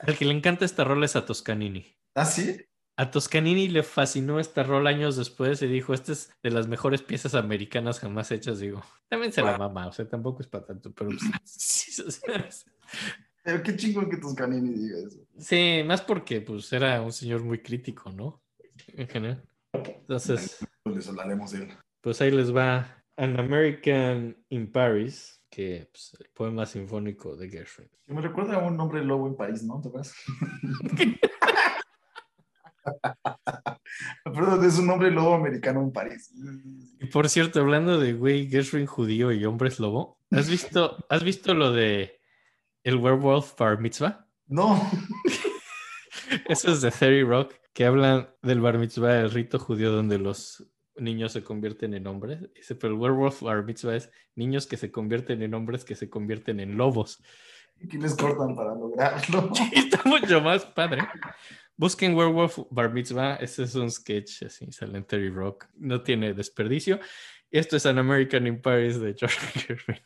Al que le encanta esta rola es a Toscanini. ¿Ah, sí? A Toscanini le fascinó esta rol años después y dijo, esta es de las mejores piezas americanas jamás hechas. Digo, también se la mama, o sea, tampoco es para tanto, pero pues, Pero qué chingón que Toscanini diga eso. sí, más porque pues era un señor muy crítico, ¿no? En general. Entonces, Les hablaremos de él. pues ahí les va An American in Paris, que pues, el poema sinfónico de Gershwin. Me recuerda a un nombre lobo en París, ¿no? ¿Te acuerdas? Perdón, es un nombre lobo americano en París. Y por cierto, hablando de güey Gershwin judío y hombres lobo, ¿has visto, ¿has visto lo de el werewolf bar mitzvah? No. Eso es de Theory Rock, que hablan del bar mitzvah, el rito judío donde los niños se convierten en hombres. Dice, pero el werewolf bar mitzvah es niños que se convierten en hombres que se convierten en lobos. ¿Qué les cortan para lograrlo? Y está mucho más padre. Busquen Werewolf Bar Mitzvah. Ese es un sketch así, sale en Terry Rock. No tiene desperdicio. Esto es An American in Paris de George Gershwin.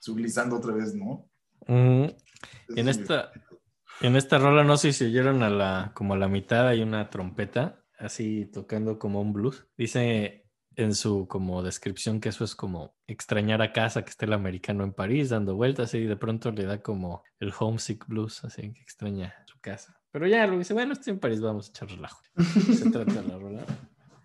Sublizando otra vez, ¿no? En Es- esta, en esta rola no sé si oyeron a la, como a la mitad hay una trompeta así tocando como un blues. Dice en su como descripción que eso es como extrañar a casa, que está el americano en París dando vueltas y de pronto le da como el homesick blues, así que extraña su casa. Pero ya lo dice, bueno, estoy en París, vamos a echar relajo. Se trata de la rola.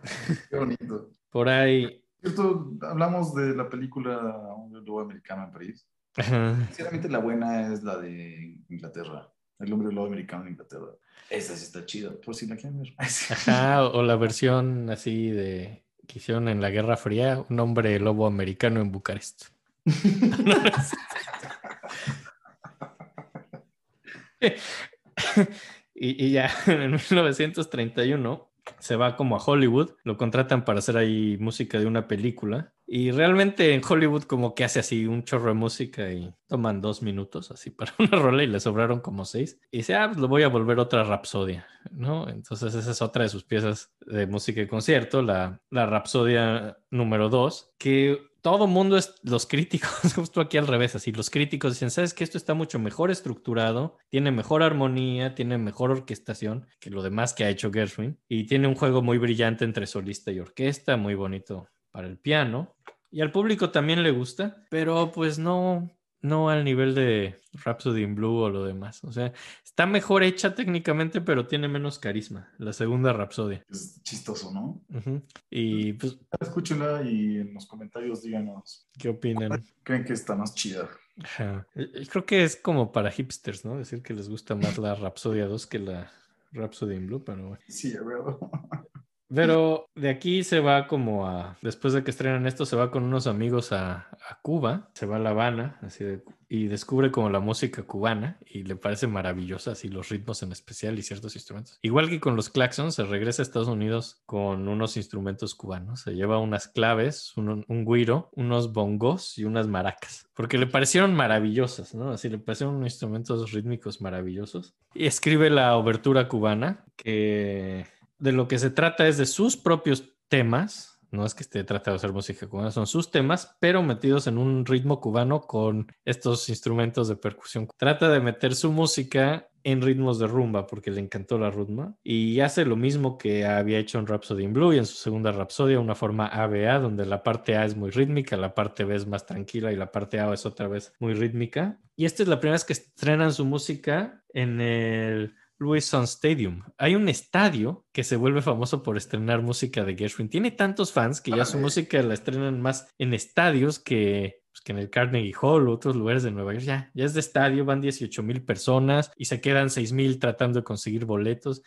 Qué bonito. Por ahí. Cierto, hablamos de la película Un lobo americano en París. Sinceramente la buena es la de Inglaterra. El hombre lobo americano en Inglaterra. Esa sí está chida, por si la quieren ver. Ajá, o, la versión así de que hicieron en la Guerra Fría, un hombre lobo americano en Bucarest. y, y ya en 1931 se va como a Hollywood, lo contratan para hacer ahí música de una película y realmente en Hollywood como que hace así un chorro de música y toman dos minutos así para una rola y le sobraron como seis y dice, ah, pues lo voy a volver otra rapsodia, ¿no? Entonces esa es otra de sus piezas de música y concierto, la, la rapsodia número dos, que todo mundo es los críticos, justo aquí al revés, así los críticos dicen, sabes que esto está mucho mejor estructurado, tiene mejor armonía, tiene mejor orquestación que lo demás que ha hecho Gershwin y tiene un juego muy brillante entre solista y orquesta, muy bonito para el piano y al público también le gusta, pero pues no, no al nivel de Rhapsody in Blue o lo demás. O sea, está mejor hecha técnicamente, pero tiene menos carisma. La segunda Rhapsody. Es chistoso, ¿no? Ujú. Y pues, Escúchenla y en los comentarios díganos. ¿qué opinan? ¿Creen que está más chida? Ajá. Eh, Creo que es como para hipsters, ¿no? Decir que les gusta más la Rhapsodia 2 que la Rhapsody in Blue, pero bueno. Sí, a. Pero de aquí se va como a, después de que estrenan esto, se va con unos amigos a, Cuba, se va a La Habana, así de- y descubre como la música cubana y le parece maravillosa, así los ritmos en especial y ciertos instrumentos. Igual que con los claxons, se regresa a Estados Unidos con unos instrumentos cubanos, se lleva unas claves, un, un güiro, unos bongos y unas maracas, porque le parecieron maravillosas, ¿no? Así le parecieron instrumentos rítmicos maravillosos. Y escribe la obertura cubana, que de lo que se trata es de sus propios temas. No es que esté tratando de hacer música cubana, son sus temas, pero metidos en un ritmo cubano con estos instrumentos de percusión. Trata de meter su música en ritmos de rumba porque le encantó la rumba y hace lo mismo que había hecho en Rhapsody in Blue y en su segunda Rhapsodia, una forma ABA, donde la parte A es muy rítmica, la parte B es más tranquila y la parte A es otra vez muy rítmica. Y esta es la primera vez que estrenan su música en el Louis Son Stadium. Hay un estadio que se vuelve famoso por estrenar música de Gershwin. Tiene tantos fans que ya su música la estrenan más en estadios que, pues, que en el Carnegie Hall o otros lugares de Nueva York. Ya, ya es de estadio, van 18 mil personas y se quedan 6 mil tratando de conseguir boletos.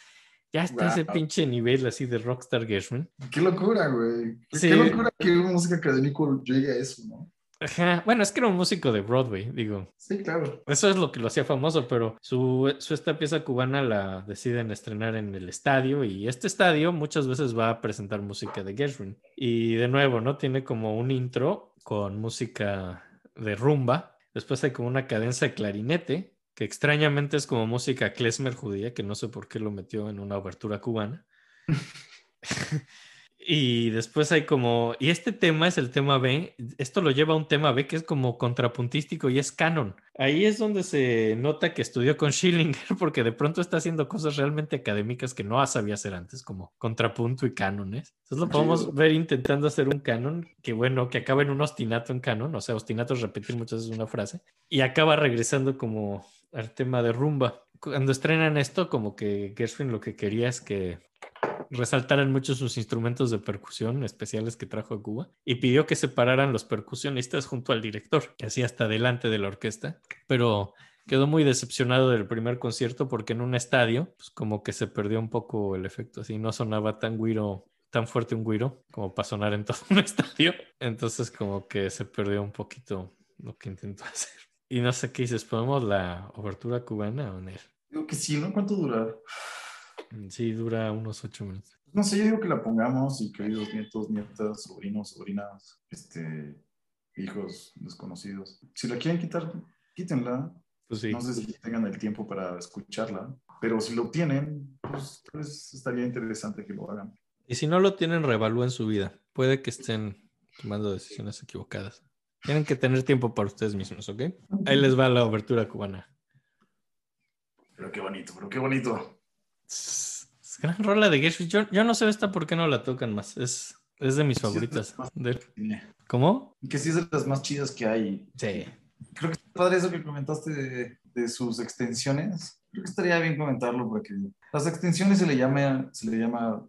Ya está ese pinche nivel así de Rockstar Gershwin. Qué locura, güey. Qué, Sí. qué locura que una música académico llegue a eso, ¿no? Ajá. Bueno, es que era un músico de Broadway, digo. Sí, claro. Eso es lo que lo hacía famoso, pero su, su esta pieza cubana la deciden estrenar en el estadio y este estadio muchas veces va a presentar música de Gershwin. Y de nuevo, ¿no? Tiene como un intro con música de rumba, después hay como una cadencia de clarinete, que extrañamente es como música klezmer judía, que no sé por qué lo metió en una abertura cubana. Y después hay como, y este tema es el tema B, esto lo lleva a un tema B que es como contrapuntístico y es canon. Ahí es donde se nota que estudió con Schillinger porque de pronto está haciendo cosas realmente académicas que no sabía hacer antes, como contrapunto y cánones. Entonces lo podemos ver intentando hacer un canon que bueno, que acaba en un ostinato en canon, o sea, ostinato es repetir muchas veces una frase y acaba regresando como al tema de rumba. Cuando estrenan esto, como que Gershwin lo que quería es que resaltaran mucho sus instrumentos de percusión especiales que trajo a Cuba y pidió que separaran los percusionistas junto al director, así hasta delante de la orquesta, pero quedó muy decepcionado del primer concierto porque en un estadio, pues como que se perdió un poco el efecto, así no sonaba tan güiro, tan fuerte un güiro como para sonar en todo un estadio, entonces como que se perdió un poquito lo que intentó hacer. Y no sé qué dices, ¿ponemos la obertura cubana o no? Digo que sí, ¿no? ¿Cuánto dura? Sí, dura unos ocho minutos. No sé, yo digo que la pongamos y queridos nietos, nietas, sobrinos, sobrinas, este, hijos desconocidos. Si la quieren quitar, quítenla. Pues sí. No sé si tengan el tiempo para escucharla, pero si lo tienen, pues, pues, estaría interesante que lo hagan. Y si no lo tienen, reevalúen su vida. Puede que estén tomando decisiones equivocadas. Tienen que tener tiempo para ustedes mismos, ¿ok? Ahí les va la obertura cubana. Pero qué bonito, pero qué bonito. Es Gran rola de Gershwin. Yo, yo no sé esta por qué no la tocan más. Es, es de mis Sí, es favoritas. de. ¿Cómo? Que sí es de las más chidas que hay. Sí. Creo que está padre eso que comentaste de, de sus extensiones. Creo que estaría bien comentarlo porque las extensiones se le llama, se le llama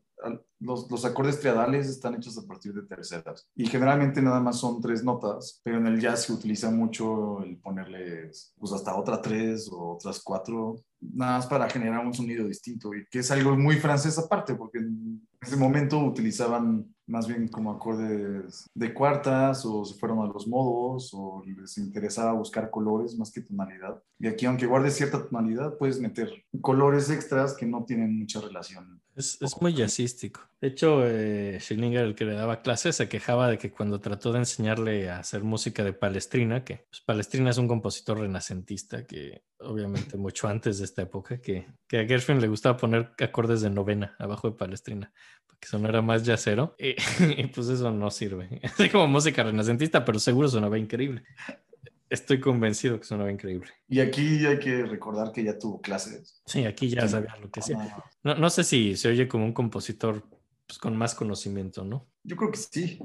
los, los acordes triadales están hechos a partir de terceras. Y generalmente nada más son tres notas, pero en el jazz se utiliza mucho el ponerles pues hasta otra tres o otras cuatro, nada más para generar un sonido distinto y que es algo muy francés aparte porque en ese momento utilizaban más bien como acordes de cuartas o se fueron a los modos o les interesaba buscar colores más que tonalidad. Y aquí aunque guardes cierta tonalidad puedes meter colores extras que no tienen mucha relación. Es, es muy jazzístico. De hecho, eh, Schillinger, el que le daba clases, se quejaba de que cuando trató de enseñarle a hacer música de Palestrina, que pues, Palestrina es un compositor renacentista que obviamente mucho antes de esta época, que, que a Gershwin le gustaba poner acordes de novena abajo de Palestrina, para que sonara más jazzero. Y, y, pues eso no sirve. Así como música renacentista, pero seguro sonaba increíble. Estoy convencido que sonaba increíble. Y aquí hay que recordar que ya tuvo clases. Sí, aquí ya sabía lo que hacía. Ah, No, no sé si se oye como un compositor pues, con más conocimiento, ¿no? yo creo que sí.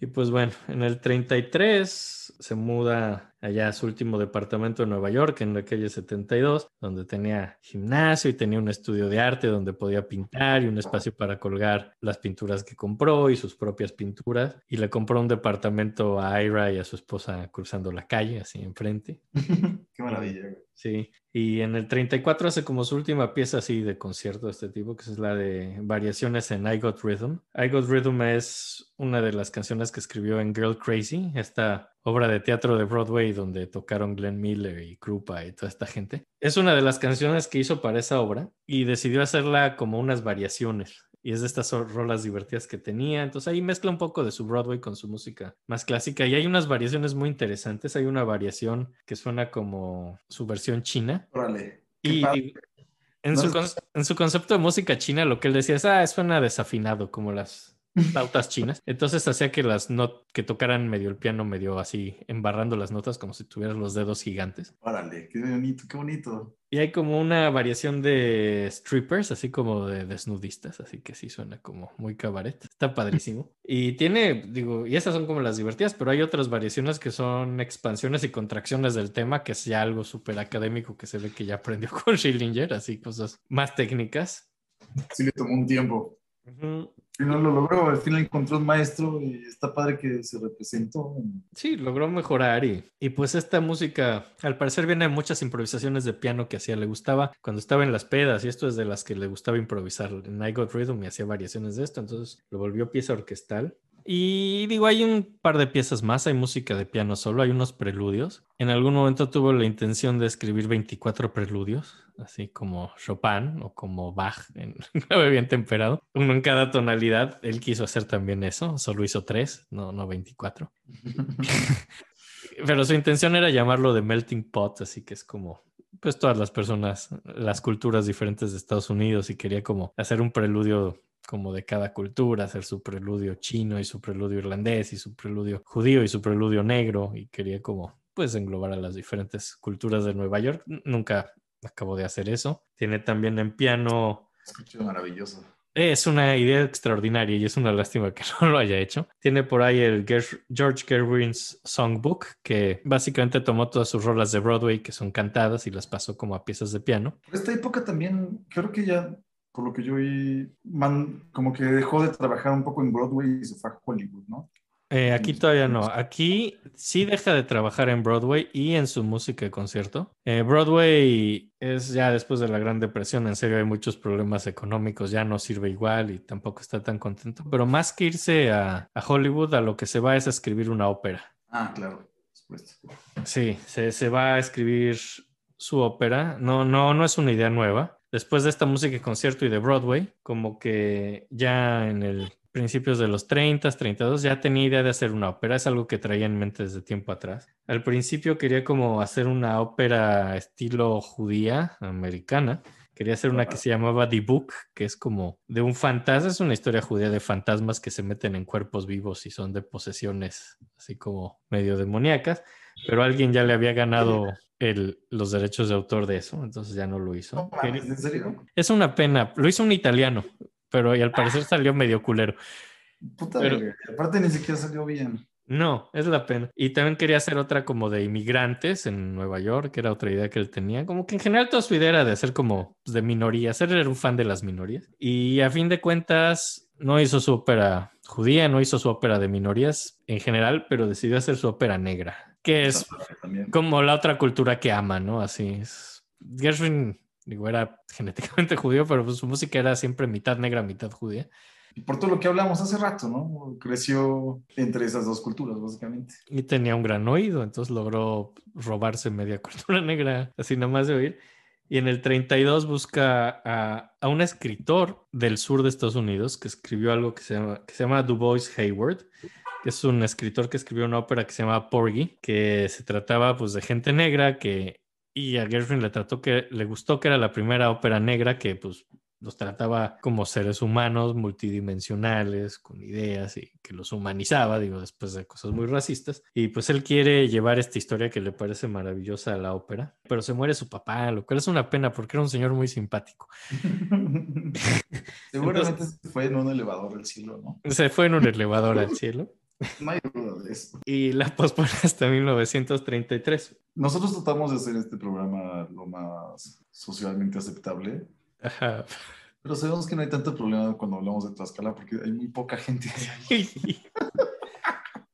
Y pues bueno, en el 33 se muda allá su último departamento de Nueva York, en la calle 72, donde tenía gimnasio y tenía un estudio de arte donde podía pintar y un espacio para colgar las pinturas que compró y sus propias pinturas. Y le compró un departamento a Ira y a su esposa cruzando la calle, así enfrente. Qué maravilla. Sí, y en el 34 hace como su última pieza así de concierto de este tipo, que es la de variaciones en I Got Rhythm. I Got Rhythm es una de las canciones que escribió en Girl Crazy, esta obra de teatro de Broadway donde tocaron Glenn Miller y Krupa y toda esta gente. Es una de las canciones que hizo para esa obra y decidió hacerla como unas variaciones. Y es de estas rolas divertidas que tenía. Entonces ahí mezcla un poco de su Broadway con su música más clásica. Y hay unas variaciones muy interesantes. Hay una variación que suena como su versión china. Órale. Y, en, No su, es- en su concepto de música china, lo que él decía es, ah, suena desafinado, como las flautas chinas. Entonces hacía que las not que tocaran medio el piano, medio así, embarrando las notas como si tuvieras los dedos gigantes. Órale, qué bonito, qué bonito. Y hay como una variación de strippers, así como de desnudistas, así que sí suena como muy cabaret. Está padrísimo. Y tiene, digo, y esas son como las divertidas, pero hay otras variaciones que son expansiones y contracciones del tema, que es ya algo súper académico que se ve que ya aprendió con Schillinger, así cosas más técnicas. Sí le tomó un tiempo. Al final lo logró, al final encontró un maestro y está padre que se representó. Sí, logró mejorar y, y pues esta música al parecer viene de muchas improvisaciones de piano que hacía, le gustaba cuando estaba en las pedas y esto es de las que le gustaba improvisar. En I Got Rhythm y hacía variaciones de esto, entonces lo volvió pieza orquestal. Y digo, hay un par de piezas más, hay música de piano solo, hay unos preludios. En algún momento tuvo la intención de escribir 24 preludios, así como Chopin o como Bach en clave bien temperado, uno en cada tonalidad. Él quiso hacer también eso, solo hizo tres, no, no 24. Pero su intención era llamarlo de melting pot, así que es como, pues todas las personas, las culturas diferentes de Estados Unidos y quería como hacer un preludio como de cada cultura, hacer su preludio chino y su preludio irlandés y su preludio judío y su preludio negro y quería como pues englobar a las diferentes culturas de Nueva York. Nunca acabó de hacer eso. Tiene también en piano Escucho maravilloso. es una idea extraordinaria y es una lástima que no lo haya hecho. Tiene por ahí el George Gerwin's Songbook, que básicamente tomó todas sus rolas de Broadway que son cantadas y las pasó como a piezas de piano. Esta época también, creo que ya, por lo que yo vi, man, como que dejó de trabajar un poco en Broadway y se fue a Hollywood, ¿no? Eh, aquí todavía no. Aquí sí deja de trabajar en Broadway y en su música de concierto. Eh, Broadway es ya después de la Gran Depresión, en serio hay muchos problemas económicos, ya no sirve igual y tampoco está tan contento. Pero más que irse a, a Hollywood, a lo que se va es a escribir una ópera. Ah, claro, supuesto. Sí, se, se va a escribir su ópera. No, no, no es una idea nueva. Después de esta música de concierto y de Broadway, como que ya en el principios de los 30, 32, ya tenía idea de hacer una ópera. Es algo que traía en mente desde tiempo atrás. Al principio quería como hacer una ópera estilo judía, americana. Quería hacer una que se llamaba The Book, que es como de un fantasma, es una historia judía de fantasmas que se meten en cuerpos vivos y son de posesiones así como medio demoníacas, pero alguien ya le había ganado el, los derechos de autor de eso, entonces ya no lo hizo. No mames, ¿En serio? Es una pena. Lo hizo un italiano, pero y al parecer salió medio culero. Puta, Pero- verga, aparte ni siquiera salió bien. No, es la pena. Y también quería hacer otra como de inmigrantes en Nueva York, que era otra idea que él tenía. Como que en general toda su idea era de hacer como pues, de minorías. Él era un fan de las minorías. Y a fin de cuentas, no hizo su ópera judía, no hizo su ópera de minorías en general, pero decidió hacer su ópera negra, que es como la otra cultura que ama, ¿no? Así es. Gershwin, digo, era genéticamente judío, pero pues su música era siempre mitad negra, mitad judía. Y por todo lo que hablamos hace rato, ¿no? Creció entre esas dos culturas, básicamente. Y tenía un gran oído, entonces logró robarse media cultura negra, así nada más de oír. Y en el 32 busca a, a un escritor del sur de Estados Unidos que escribió algo que se llama, que se llama Du Bois Hayward, es un escritor que escribió una ópera que se llama Porgy, que se trataba pues de gente negra que... Y a Gershwin le trató que le gustó que era la primera ópera negra que pues los trataba como seres humanos multidimensionales, con ideas y que los humanizaba, digo, después de cosas muy racistas. Y pues él quiere llevar esta historia que le parece maravillosa a la ópera, pero se muere su papá, lo cual es una pena porque era un señor muy simpático. Seguramente fue en un elevador del cielo, ¿no? Se fue en un elevador al cielo No hay duda de eso. y la pospone hasta 1933. Nosotros tratamos de hacer este programa lo más socialmente aceptable, Ajá. pero sabemos que no hay tanto problema cuando hablamos de Tlaxcala porque hay muy poca gente.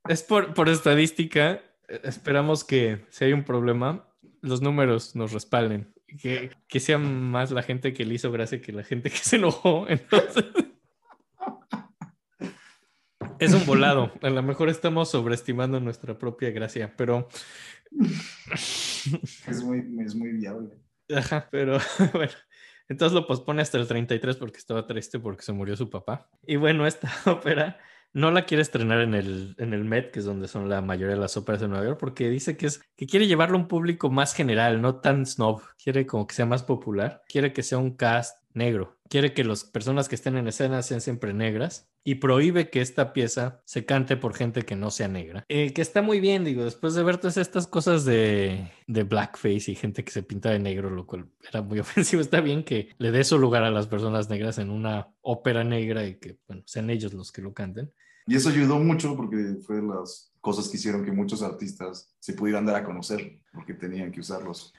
Es por, por estadística. eh, Esperamos que si hay un problema, los números nos respalden. Que, que sea más la gente que le hizo gracia que la gente que se enojó. Entonces, es un volado. A lo mejor estamos sobreestimando nuestra propia gracia, pero. Es muy, es muy viable. Ajá, pero bueno. Entonces lo pospone hasta el 33 porque estaba triste porque se murió su papá. Y bueno, esta ópera no la quiere estrenar en el, en el Met, que es donde son la mayoría de las óperas de Nueva York, porque dice que es que quiere llevarlo a un público más general, no tan snob. Quiere como que sea más popular. Quiere que sea un cast negro. Quiere que las personas que estén en escena sean siempre negras y prohíbe que esta pieza se cante por gente que no sea negra. Eh, que está muy bien, digo, después de ver todas estas cosas de, blackface y gente que se pinta de negro, lo cual era muy ofensivo, está bien que le dé su lugar a las personas negras en una ópera negra y que, bueno, sean ellos los que lo canten. Y eso ayudó mucho porque fue de las cosas que hicieron que muchos artistas se pudieran dar a conocer porque tenían que usarlos.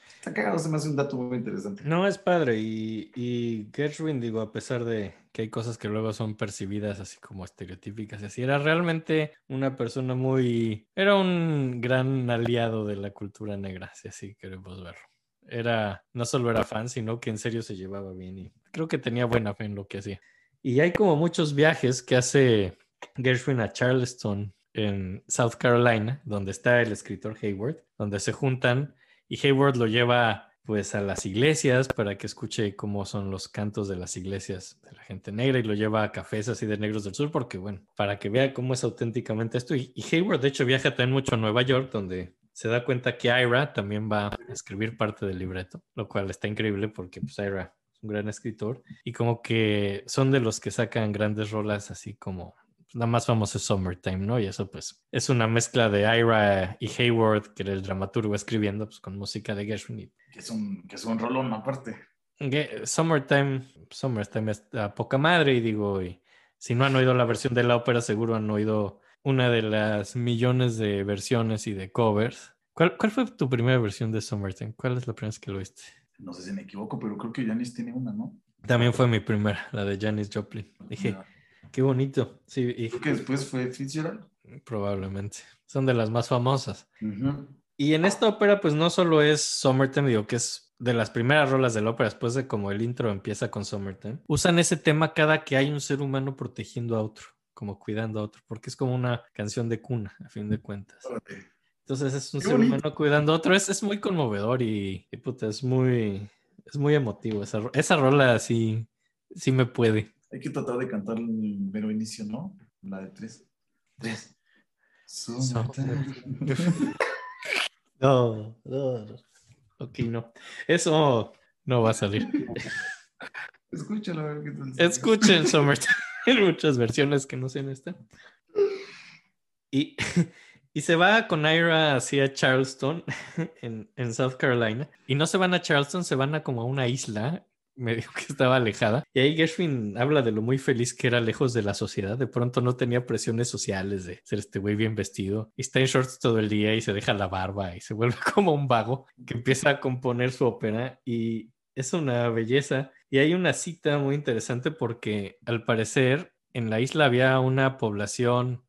Se me hace un dato muy interesante. No, es padre. Y, y Gershwin, digo, a pesar de que hay cosas que luego son percibidas así como estereotípicas así, era realmente una persona muy... Era un gran aliado de la cultura negra, si así queremos verlo. Era, no solo era fan, sino que en serio se llevaba bien y creo que tenía buena fe en lo que hacía. Y hay como muchos viajes que hace Gershwin a Charleston en South Carolina, donde está el escritor Hayward, donde se juntan y Hayward lo lleva pues a las iglesias para que escuche cómo son los cantos de las iglesias de la gente negra y lo lleva a cafés así de negros del sur porque bueno, para que vea cómo es auténticamente esto. Y, Hayward de hecho viaja también mucho a Nueva York donde se da cuenta que Ira también va a escribir parte del libreto, lo cual está increíble porque pues Ira es un gran escritor y como que son de los que sacan grandes rolas así como la más famosa es Summertime, ¿no? Y eso pues es una mezcla de Ira y Hayward, que era el dramaturgo escribiendo pues, con música de Gershwin. Que es un, que es un rolón aparte. Summertime, Summertime es a poca madre y digo, y si no han oído la versión de la ópera, seguro han oído una de las millones de versiones y de covers. ¿Cuál, cuál fue tu primera versión de Summertime? ¿Cuál es la primera vez que lo oíste? No sé si me equivoco, pero creo que Janis tiene una, ¿no? También fue mi primera, la de Janis Joplin. Dije, qué bonito. Sí, y Creo que después fue Fitzgerald. probablemente. Son de las más famosas. Ujú. Y en esta ópera, pues no solo es Summertime, digo que es de las primeras rolas de la ópera, después de como el intro empieza con Summertime. Usan ese tema cada que hay un ser humano protegiendo a otro, como cuidando a otro, porque es como una canción de cuna, a fin de cuentas. Entonces es un ser humano cuidando a otro, es, es muy conmovedor y, y, puta, es muy, es muy emotivo. Esa, esa rola sí, sí me puede. Hay que tratar de cantar el mero inicio, ¿no? La de tres. Tres. Summertime. No, no, no. Ok, no. Eso no va a salir. Escúchalo, a ver qué tal. Escuchen Summertime. Hay muchas versiones que no sean esta. Y, Y se va con Ira hacia Charleston, en, en South Carolina. Y no se van a Charleston, se van a como a una isla me dijo que estaba alejada. Y ahí Gershwin habla de lo muy feliz que era lejos de la sociedad. De pronto no tenía presiones sociales de ser este güey bien vestido. Y está en shorts todo el día y se deja la barba y se vuelve como un vago que empieza a componer su ópera. Y es una belleza. Y hay una cita muy interesante porque al parecer en la isla había una población,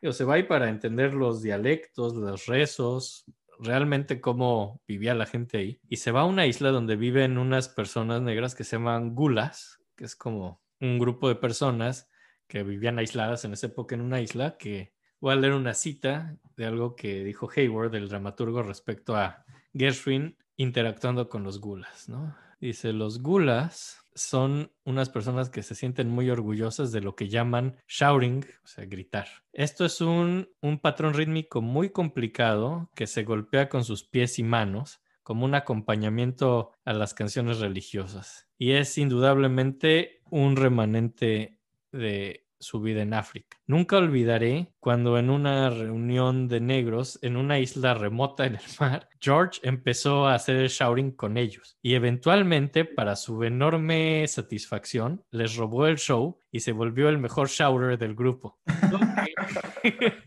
digo, se va ahí para entender los dialectos, los rezos, realmente cómo vivía la gente ahí. Y se va a una isla donde viven unas personas negras que se llaman gulas, que es como un grupo de personas que vivían aisladas en esa época en una isla, que voy a leer una cita de algo que dijo Hayward, el dramaturgo, respecto a Gershwin interactuando con los gulas, ¿no? Dice, los gulas son unas personas que se sienten muy orgullosas de lo que llaman shouting, o sea, gritar. Esto es un, un patrón rítmico muy complicado que se golpea con sus pies y manos como un acompañamiento a las canciones religiosas. Y es indudablemente un remanente de su vida en África. Nunca olvidaré cuando en una reunión de negros en una isla remota en el mar, George empezó a hacer el shouting con ellos y eventualmente, para su enorme satisfacción, les robó el show y se volvió el mejor shouter del grupo.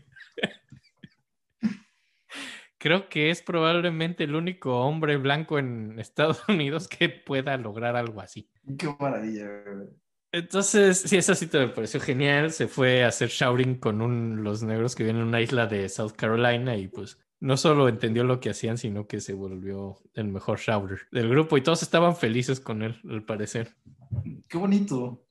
Creo que es probablemente el único hombre blanco en Estados Unidos que pueda lograr algo así. Qué maravilla. Entonces, sí, esa cita me pareció genial. Se fue a hacer shouting con un, los negros que viven en una isla de South Carolina y pues no solo entendió lo que hacían, sino que se volvió el mejor shouter del grupo y todos estaban felices con él, al parecer. Qué bonito.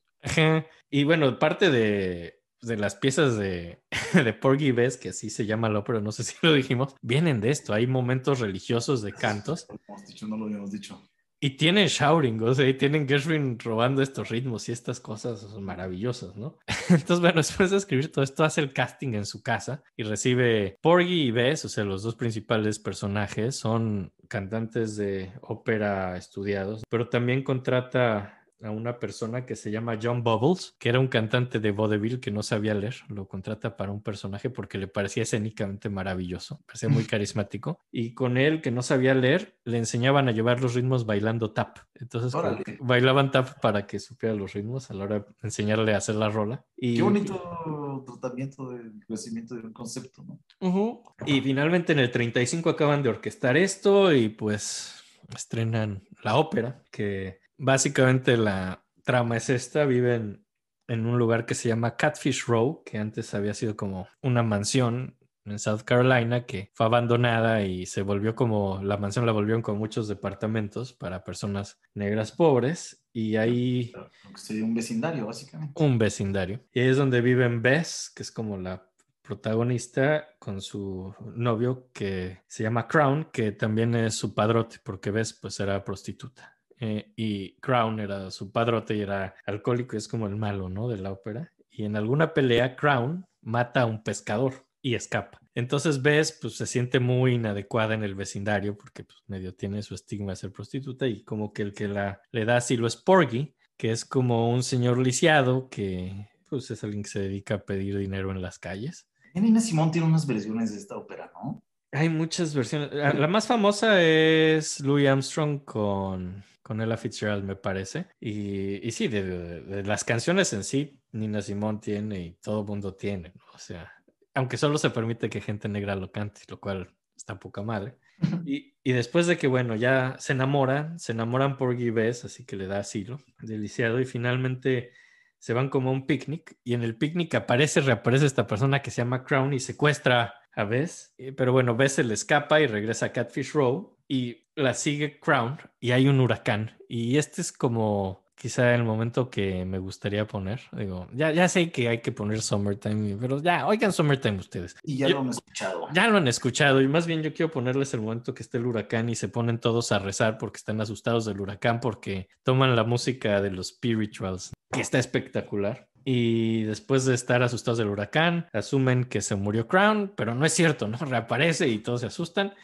Y bueno, parte de, de las piezas de, de Porgy Bess, que así se llama la ópera, no sé si lo dijimos, vienen de esto. Hay momentos religiosos de cantos. No lo hemos dicho, no lo habíamos dicho. Y tienen shouting, o sea, y tienen Gershwin robando estos ritmos y estas cosas maravillosas, ¿no? Entonces, bueno, después de escribir todo esto, hace el casting en su casa y recibe Porgy y Bess, o sea, los dos principales personajes, son cantantes de ópera estudiados, pero también contrata a una persona que se llama John Bubbles, que era un cantante de vaudeville que no sabía leer, lo contrata para un personaje porque le parecía escénicamente maravilloso, parecía muy carismático, y con él que no sabía leer, le enseñaban a llevar los ritmos bailando tap. Entonces bailaban tap para que supiera los ritmos a la hora de enseñarle a hacer la rola. Y, Qué bonito tratamiento del crecimiento de un concepto, ¿no? Ujú. Y finalmente en el 35 acaban de orquestar esto y pues estrenan la ópera, que básicamente la trama es esta, viven en un lugar que se llama Catfish Row, que antes había sido como una mansión en South Carolina que fue abandonada y se volvió como, la mansión la volvieron con muchos departamentos para personas negras pobres y ahí sería un vecindario, básicamente. un vecindario. Y ahí es donde viven Bess, que es como la protagonista con su novio que se llama Crown, que también es su padrote, porque Bess pues era prostituta. Eh, y Crown era su padrote y era alcohólico, es como el malo, ¿no? De la ópera. Y en alguna pelea, Crown mata a un pescador y escapa. Entonces Bess pues se siente muy inadecuada en el vecindario porque pues medio tiene su estigma de ser prostituta y como que el que la le da asilo es Porgy, que es como un señor lisiado que pues es alguien que se dedica a pedir dinero en las calles. Nina Simón tiene unas versiones de esta ópera, ¿no? Hay muchas versiones. La más famosa es Louis Armstrong con, con Ella Fitzgerald, me parece. Y, y sí, de, de- de las canciones en sí, Nina Simón tiene y todo mundo tiene, ¿no? O sea, aunque solo se permite que gente negra lo cante, lo cual está poca madre. Y, y después de que, bueno, ya se enamoran, se enamoran por Bess, así que le da asilo, deliciado, y finalmente se van como a un picnic, y en el picnic aparece, reaparece esta persona que se llama Crown y secuestra a Bess, Eh, pero bueno, Bess se le escapa y regresa a Catfish Row, y la sigue Crown, y hay un huracán, y este es como quizá el momento que me gustaría poner, digo, ya, ya sé que hay que poner Summertime, pero ya, oigan Summertime ustedes. Y ya Yo- lo han escuchado. Ya lo han escuchado y más bien yo quiero ponerles el momento que esté el huracán y se ponen todos a rezar porque están asustados del huracán porque toman la música de los spirituals, que está espectacular. Y después de estar asustados del huracán, asumen que se murió Crown, pero no es cierto, ¿no? Reaparece y todos se asustan.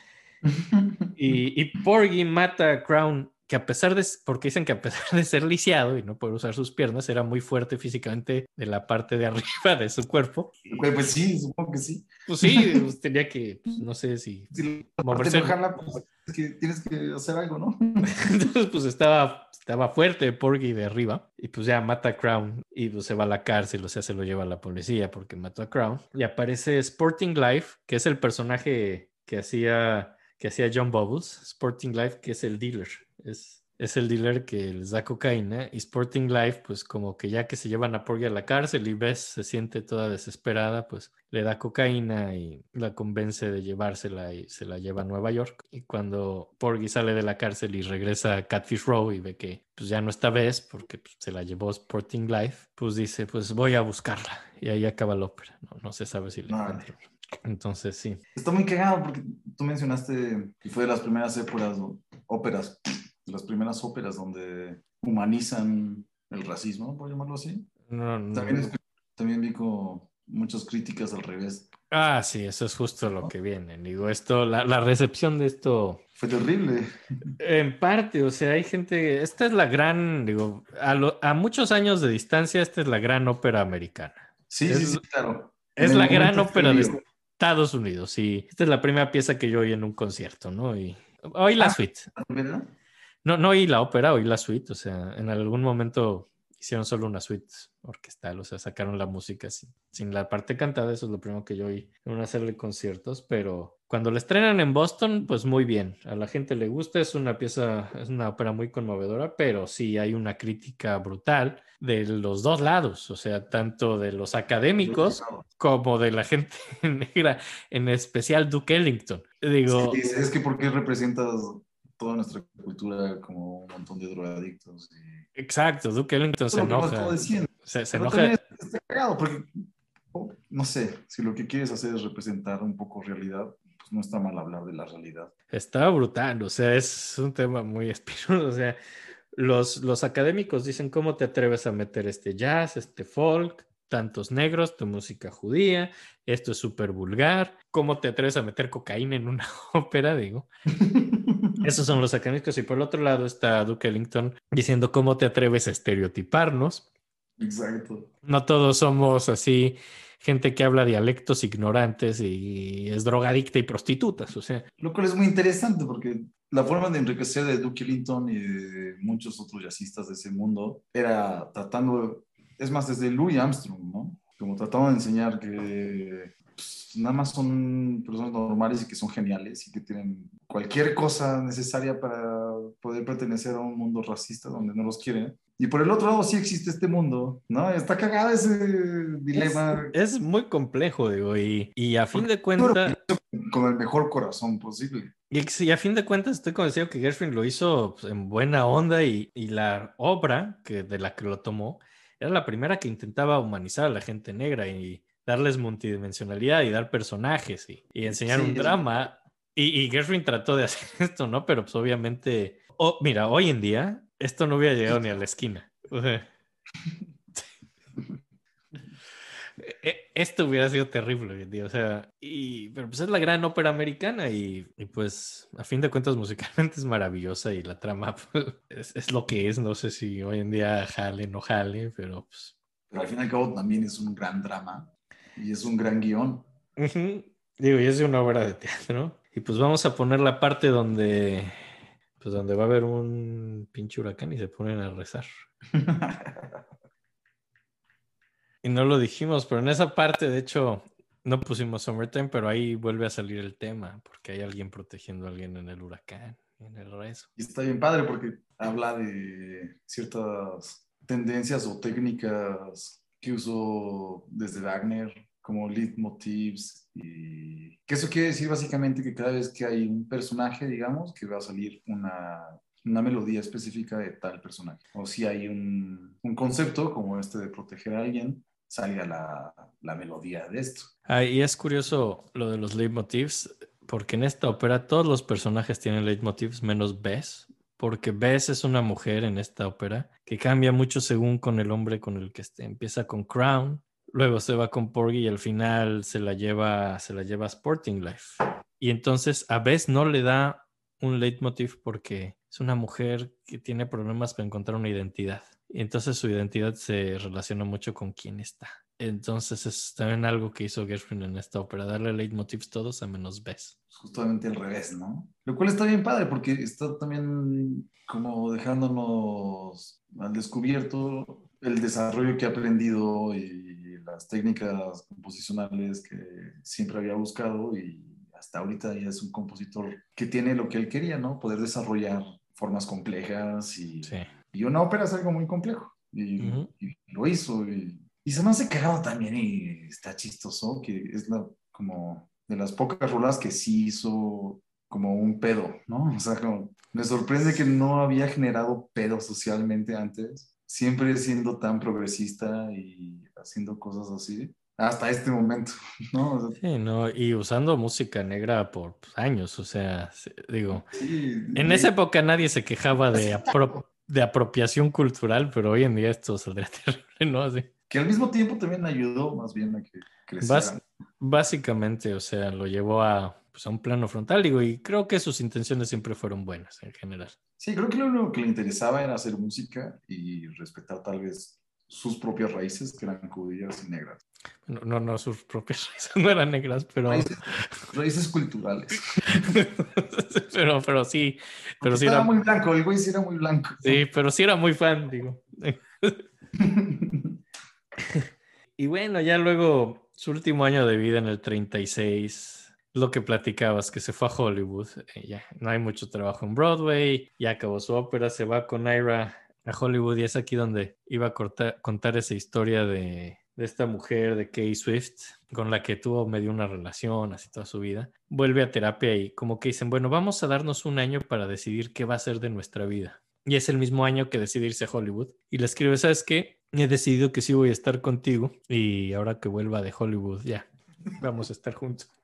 Y, y Porgy mata a Crown que a pesar de, porque dicen que a pesar de ser lisiado y no poder usar sus piernas, era muy fuerte físicamente de la parte de arriba de su cuerpo. Pues, sí, supongo que sí. Pues sí, pues tenía que, pues, no sé si... Si Moverse. la parte de pues, es que tienes que hacer algo, ¿no? Entonces, pues estaba, estaba fuerte Porgy de arriba y pues ya mata a Crown y pues se va a la cárcel, o sea, se lo lleva a la policía porque mató a Crown. Y aparece Sporting Life, que es el personaje que hacía, que hacía John Bubbles, Sporting Life, que es el dealer. Es, es el dealer que les da cocaína y Sporting Life, pues como que ya que se llevan a Porgy a la cárcel y Bess se siente toda desesperada, pues le da cocaína y la convence de llevársela y se la lleva a Nueva York. Y cuando Porgy sale de la cárcel y regresa a Catfish Row y ve que pues ya no está Bess porque pues, se la llevó Sporting Life, pues dice, pues voy a buscarla. Y ahí acaba la ópera. No, no se sabe si la Órale. encuentra. Entonces sí. Está muy cagado porque tú mencionaste que fue de las primeras óperas, óperas, de las primeras óperas donde humanizan el racismo, por llamarlo así. No, no- También, también vi muchas críticas al revés. Ah, sí, eso es justo lo que viene. Digo, esto, la, la recepción de esto, Fue terrible. en parte, o sea, hay gente, esta es la gran, digo, a, lo- a muchos años de distancia, esta es la gran ópera americana. Sí, Es- sí, sí, claro. Es En la gran ópera de. Estados Unidos y esta es la primera pieza que yo oí en un concierto, ¿no? Y oí la Ah. suite. ¿Verdad? No, no oí la ópera, oí la suite, o sea, en algún momento hicieron solo una suite orquestal, o sea, sacaron la música sin, sin la parte cantada, eso es lo primero que yo oí en una serie de conciertos, pero cuando la estrenan en Boston, pues muy bien, a la gente le gusta, es una pieza, es una ópera muy conmovedora, pero sí hay una crítica brutal de los dos lados, o sea, tanto de los académicos como de la gente negra, en especial Duke Ellington. Digo, Sí, es que porque representas toda nuestra cultura como un montón de drogadictos. Y... exacto, Duke Ellington se enoja. Se, se enoja. está cagado porque, oh, no sé, si lo que quieres hacer es representar un poco realidad, pues no está mal hablar de la realidad. Está brutal, o sea, es un tema muy espinoso. O sea, los, los académicos dicen, ¿cómo te atreves a meter este jazz, este folk, tantos negros, tu música judía? Esto es súper vulgar. ¿Cómo te atreves a meter cocaína en una ópera? Digo. Esos son los académicos. Y por el otro lado está Duke Ellington diciendo, ¿cómo te atreves a estereotiparnos? Exacto. No todos somos así, gente que habla dialectos ignorantes y es drogadicta y prostitutas. O sea, Lo cual es muy interesante porque la forma de enriquecer de Duke Ellington y de muchos otros jazzistas de ese mundo era tratando, es más, desde Louis Armstrong, ¿no? Como tratando de enseñar que pues, nada más son personas normales y que son geniales y que tienen cualquier cosa necesaria para poder pertenecer a un mundo racista donde no los quieren. Y por el otro lado sí existe este mundo, ¿no? Está cagada ese dilema es muy complejo, digo, y, y a fin de cuentas, con el mejor corazón posible. y a fin de cuentas estoy convencido que Gershwin lo hizo pues, en buena onda y, y la obra que, de la que lo tomó era la primera que intentaba humanizar a la gente negra y darles multidimensionalidad y dar personajes y, y enseñar Sí, un drama. Y, y Gershwin trató de hacer esto, ¿no? Pero pues obviamente, oh, mira, hoy en día esto no hubiera llegado ni a la esquina. O sea, e- Esto hubiera sido terrible hoy en día, o sea, y, pero pues es la gran ópera americana y, y, pues a fin de cuentas musicalmente es maravillosa y la trama pues, es, es lo que es, no sé si hoy en día jale, no jale, pero pues... Pero al fin y al cabo también es un gran drama y es un gran guion. Digo, y es de una obra de teatro. Y pues vamos a poner la parte donde, pues donde va a haber un pinche huracán y se ponen a rezar. Y no lo dijimos, pero en esa parte, de hecho, no pusimos Summertime, pero ahí vuelve a salir el tema, porque hay alguien protegiendo a alguien en el huracán, en el rezo. Y está bien padre porque habla de ciertas tendencias o técnicas que usó desde Wagner como leitmotivs y que eso quiere decir básicamente que cada vez que hay un personaje, digamos, que va a salir una, una melodía específica de tal personaje. O si hay un, un concepto como este de proteger a alguien, salga la, la melodía de esto. Ah, y es curioso lo de los leitmotivs, porque en esta ópera todos los personajes tienen leitmotivs menos Bess, porque Bess es una mujer en esta ópera que cambia mucho según con el hombre con el que esté. Empieza con Crown, luego se va con Porgy y al final se la lleva, se la lleva a Sporting Life. Y entonces a Bess no le da un leitmotiv porque es una mujer que tiene problemas para encontrar una identidad. Y entonces su identidad se relaciona mucho con quién está. Entonces es también algo que hizo Gershwin en esta ópera, darle leitmotivs todos a menos Bess. Justamente al revés, ¿no? Lo cual está bien padre porque está también como dejándonos al descubierto el desarrollo que ha aprendido y las técnicas composicionales que siempre había buscado y hasta ahorita ya es un compositor que tiene lo que él quería, ¿no? Poder desarrollar formas complejas y, Sí. y una ópera es algo muy complejo y, Ujú. y lo hizo y, y se me hace cagado también y está chistoso que es la como de las pocas rolas que sí hizo como un pedo, ¿no? O sea, como, me sorprende que no había generado pedo socialmente antes, siempre siendo tan progresista y haciendo cosas así, hasta este momento, ¿no? O sea, Sí, no, y usando música negra por años, o sea, digo, sí, en esa época nadie se quejaba de, apro- de apropiación cultural, pero hoy en día esto saldría terrible, ¿no? Así. Que al mismo tiempo también ayudó más bien a que creciera. Básicamente, o sea, lo llevó a, pues, a un plano frontal, digo, y creo que sus intenciones siempre fueron buenas en general. Sí, creo que lo único que le interesaba era hacer música y respetar tal vez sus propias raíces, que eran judías y negras. No, no, no, sus propias raíces no eran negras, pero, Raíces, raíces culturales. pero, pero sí, pero Porque sí era, muy blanco, el güey sí era muy blanco. sí, pero sí era muy fan, digo. Y bueno, ya luego, su último año de vida en el 36, lo que platicabas, que se fue a Hollywood, eh, ya no hay mucho trabajo en Broadway, ya acabó su ópera, se va con Ira a Hollywood y es aquí donde iba a contar esa historia de, de esta mujer, de Kay Swift, con la que tuvo medio una relación así toda su vida. Vuelve a terapia y como que dicen, bueno, vamos a darnos un año para decidir qué va a ser de nuestra vida. Y es el mismo año que decide irse a Hollywood. Y le escribe, ¿sabes qué? He decidido que sí voy a estar contigo y ahora que vuelva de Hollywood, ya, vamos a estar juntos.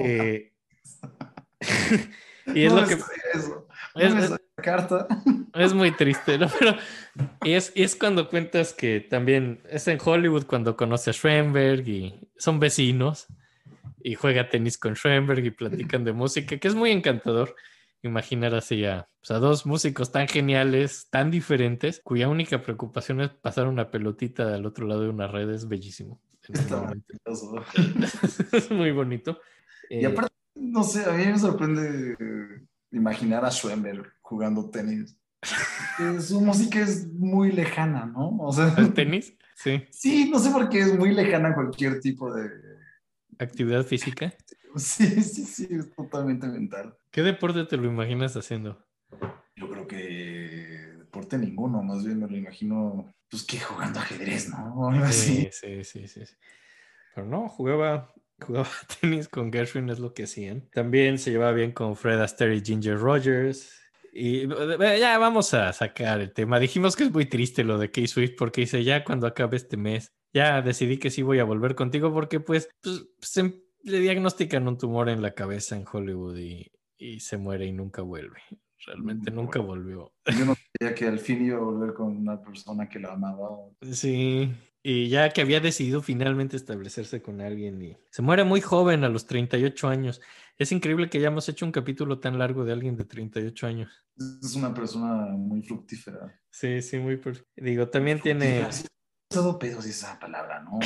Eh, y es No lo que... sabía eso. No es- es- carta. es muy triste, ¿no? Pero es, es cuando cuentas que también es en Hollywood cuando conoce a Schoenberg y son vecinos y juega tenis con Schoenberg y platican de música, que es muy encantador imaginar así a, pues, a dos músicos tan geniales, tan diferentes, cuya única preocupación es pasar una pelotita al otro lado de una red, es bellísimo. ese Está es muy bonito. Y Eh, aparte, no sé, a mí me sorprende eh, imaginar a Schoenberg jugando tenis. Su música es muy lejana, ¿no? O sea, ¿El tenis? Sí. sí, no sé por qué es muy lejana a cualquier tipo de... Actividad física. Sí, sí, sí, es totalmente mental. ¿Qué deporte te lo imaginas haciendo? Yo creo que deporte ninguno, más bien me lo imagino, pues que jugando ajedrez, ¿no? Así. Sí, sí, sí, sí. Pero no, jugaba, jugaba tenis con Gershwin, es lo que hacían. También se llevaba bien con Fred Astaire y Ginger Rogers. Y eh, ya vamos a sacar el tema. Dijimos que es muy triste lo de Kay Swift porque dice, ya cuando acabe este mes, ya decidí que sí voy a volver contigo porque pues, pues, se- le diagnostican un tumor en la cabeza en Hollywood y, y se muere y nunca vuelve. Realmente nunca volvió. Yo no sabía que al fin iba a volver con una persona que la amaba. Sí, y ya que había decidido finalmente establecerse con alguien y se muere muy joven a los 38 años. Es increíble que hayamos hecho un capítulo tan largo de alguien de 38 años. Es una persona muy fructífera. Sí, sí, muy... Digo, también tiene... Todo pedos es esa palabra, ¿no?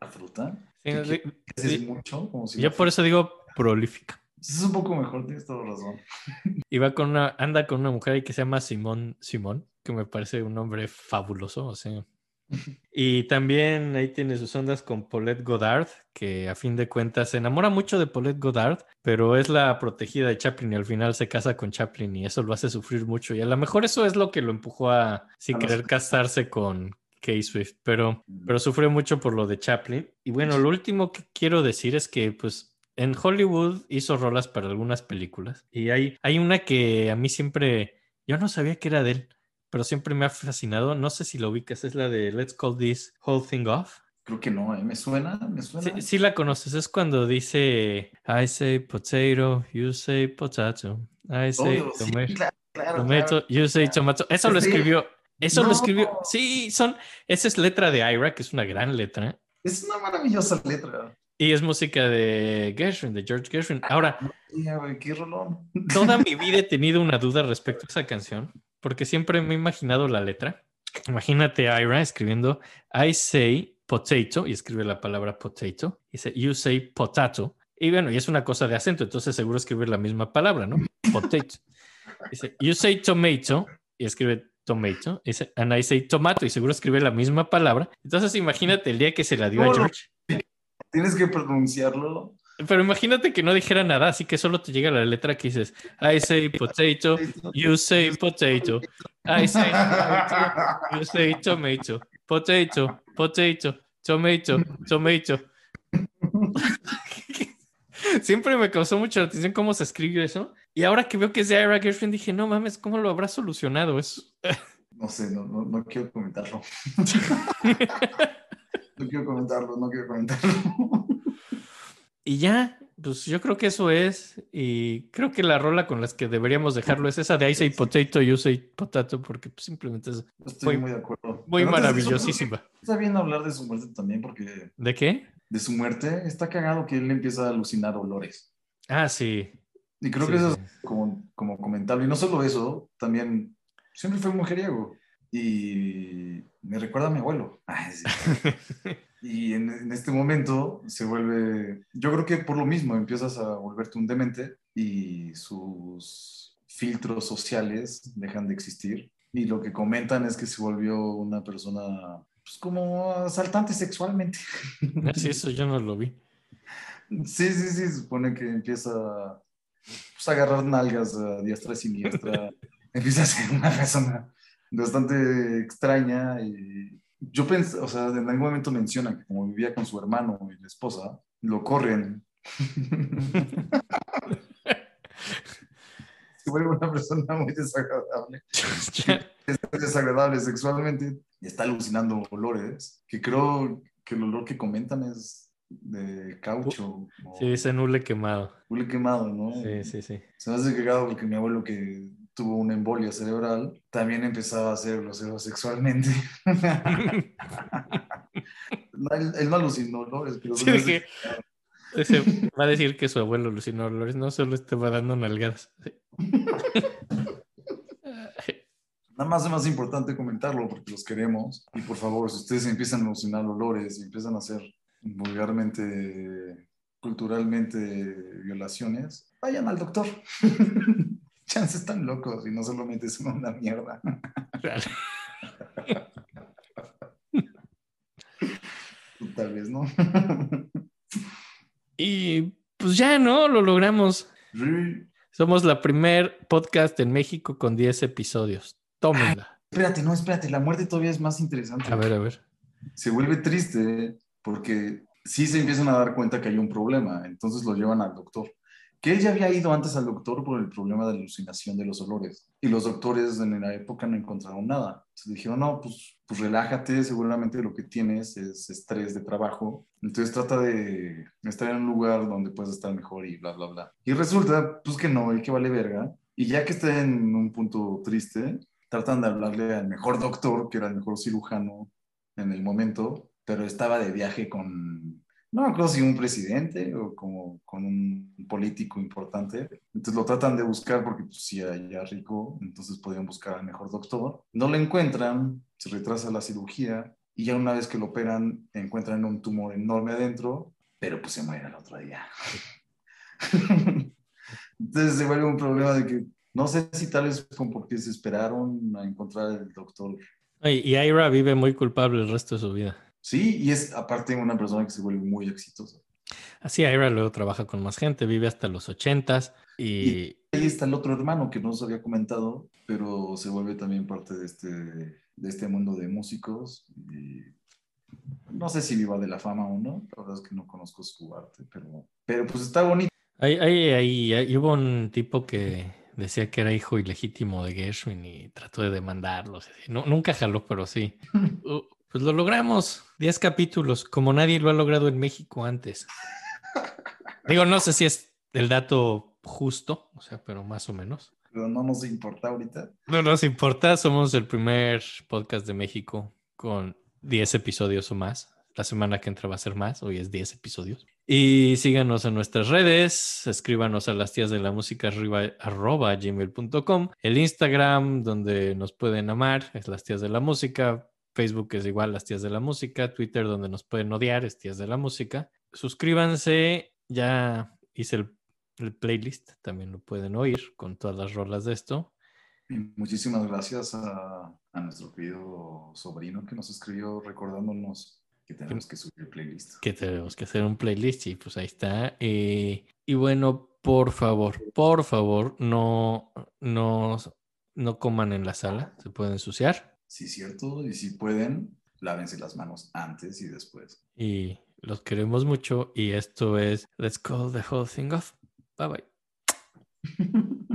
La fruta. Sí, ¿Qué- sí, mucho. Como si Yo por eso digo prolífica. Es un poco mejor, tienes toda razón. Y va con una, anda con una mujer ahí que se llama Simón Simón, que me parece un nombre fabuloso, o sea. Y también ahí tiene sus ondas con Paulette Goddard, que a fin de cuentas se enamora mucho de Paulette Goddard, pero es la protegida de Chaplin y al final se casa con Chaplin y eso lo hace sufrir mucho. Y a lo mejor eso es lo que lo empujó a los- querer casarse con Kay Swift, pero, pero sufrió mucho por lo de Chaplin. Y bueno, lo último que quiero decir es que pues en Hollywood hizo rolas para algunas películas y hay, hay una que a mí siempre, yo no sabía que era de él, pero siempre me ha fascinado. No sé si lo ubicas, es la de Let's Call This Whole Thing Off. Creo que no, ¿eh? ¿Me suena? ¿Me suena? Sí, sí la conoces, es cuando dice I say potato, you say potato, I say sí, tomato, claro, claro, tomato, claro. you say tomato. Eso lo Sí. escribió, eso lo No. escribió. Sí, son, esa es letra de Ira, que es una gran letra. Es una maravillosa letra. Y es música de Gershwin, de George Gershwin. Ahora, güey, qué rolón. toda mi vida he tenido una duda respecto a esa canción, porque siempre me he imaginado la letra. Imagínate a Ira escribiendo I say potato y escribe la palabra potato. Y dice you say potato. Y bueno, y es una cosa de acento, entonces seguro escribir la misma palabra, ¿no? Potato. Dice you say tomato y escribe tomato. Dice and I say tomato y seguro escribe la misma palabra. Entonces imagínate el día que se la dio a. George. Tienes que pronunciarlo. Pero imagínate que no dijera nada, así que solo te llega la letra que dices I say potato, you say potato, I say tomato, you say tomato, potato, potato, tomato, tomato. Siempre me causó mucha atención cómo se escribe eso. Y ahora que veo que es de Ira Gershwin, dije, no mames, ¿cómo lo habrá solucionado? Es... No sé, no, no, no quiero comentarlo. No quiero comentarlo, no quiero comentarlo. Y ya, pues yo creo que eso es. Y creo que la rola con las que deberíamos dejarlo es esa de I say potato, you say potato, porque pues, simplemente es Estoy Muy- muy, de acuerdo. muy eso, maravillosísima. Está bien hablar de su muerte también, porque ¿De qué? de su muerte está cagado que él empieza a alucinar olores. Ah, sí. Y creo Sí, que eso sí. es como, como comentable. Y no solo eso, también siempre fue mujeriego. Y me recuerda a mi abuelo. Ay, sí. Y en, en este momento se vuelve, yo creo que por lo mismo empiezas a volverte un demente y sus filtros sociales dejan de existir. Y lo que comentan es que se volvió una persona pues, como asaltante sexualmente. Así eso yo no lo vi. Sí, sí, sí, supone que empieza pues, a agarrar nalgas a diestra y siniestra. empieza a ser una persona bastante extraña y yo pensé, o sea, en algún momento menciona que como vivía con su hermano y la esposa, lo corren. se vuelve una persona muy desagradable es desagradable sexualmente y está alucinando olores, que creo que el olor que comentan es de caucho o Sí, ese nule quemado. hule quemado, ¿no? Sí, sí, sí. Se me hace cagado porque mi abuelo que tuvo una embolia cerebral también empezaba a hacerlo sexualmente. No, él, no alucinó olores, pero Sí, hace dije, ese va a decir que su abuelo alucinó olores, no solo estaba dando nalgadas. Nada más es más importante comentarlo porque los queremos. Y por favor, si ustedes empiezan a alucinar olores y empiezan a hacer vulgarmente, culturalmente violaciones, vayan al doctor. Chances están locos y no solamente son una mierda. Tal vez, ¿no? Y pues ya, ¿no? Lo logramos. Sí. Somos la primer podcast en México con 10 episodios. Tómenla. Espérate, no, espérate, la muerte todavía es más interesante. A ver, a ver. se vuelve triste porque sí se empiezan a dar cuenta que hay un problema, entonces lo llevan al doctor. Que él ya había ido antes al doctor por el problema de alucinación de los olores. Y los doctores en la época no encontraron nada. Se dijeron, no, pues, pues relájate, seguramente lo que tienes es estrés de trabajo. Entonces trata de estar en un lugar donde puedes estar mejor y bla, bla, bla. Y resulta, pues que no, y que vale verga. Y ya que está en un punto triste, tratan de hablarle al mejor doctor, que era el mejor cirujano en el momento, pero estaba de viaje con, no me acuerdo si un presidente o como con un político importante. Entonces lo tratan de buscar porque pues sí, ya rico, entonces podían buscar al mejor doctor. No lo encuentran, se retrasa la cirugía y ya una vez que lo operan encuentran un tumor enorme adentro, pero pues se muere el otro día. entonces se vuelve un problema de que no sé si tal vez como porque se esperaron a encontrar el doctor Y Ira vive muy culpable el resto de su vida. Sí, y es aparte una persona que se vuelve muy exitosa. Así Ira luego trabaja con más gente, vive hasta los ochentas y Ahí está el otro hermano que no os había comentado, pero se vuelve también parte de este, de este mundo de músicos. Y no sé si viva de la fama o no, la verdad es que no conozco su arte, pero, pero pues está bonito. ahí, ahí, ahí- hubo un tipo que decía que era hijo ilegítimo de Gershwin y trató de demandarlos. No, nunca jaló, pero sí. Pues lo logramos. 10 capítulos, como nadie lo ha logrado en México antes. Digo, no sé si es el dato justo, o sea, pero más o menos. Pero no nos importa ahorita. No nos importa, somos el primer podcast de México con 10 episodios o más. La semana que entra va a ser más, hoy es 10 episodios. Y síganos en nuestras redes, escríbanos a las tías de la música arriba, arroba gmail.com, el Instagram donde nos pueden amar es las tías de la música, Facebook es igual las tías de la música, Twitter donde nos pueden odiar es tías de la música. Suscríbanse, ya hice el, el playlist, también lo pueden oír con todas las rolas de esto. Y muchísimas gracias a, a nuestro querido sobrino que nos escribió recordándonos que tenemos que subir el playlist. que tenemos que hacer un playlist y pues ahí está. Eh, y bueno, por favor, por favor, no, no, no coman en la sala, se pueden ensuciar. Sí, cierto. Y si pueden, lávense las manos antes y después. Y los queremos mucho y esto es Let's Call the Whole Thing Off. Bye bye.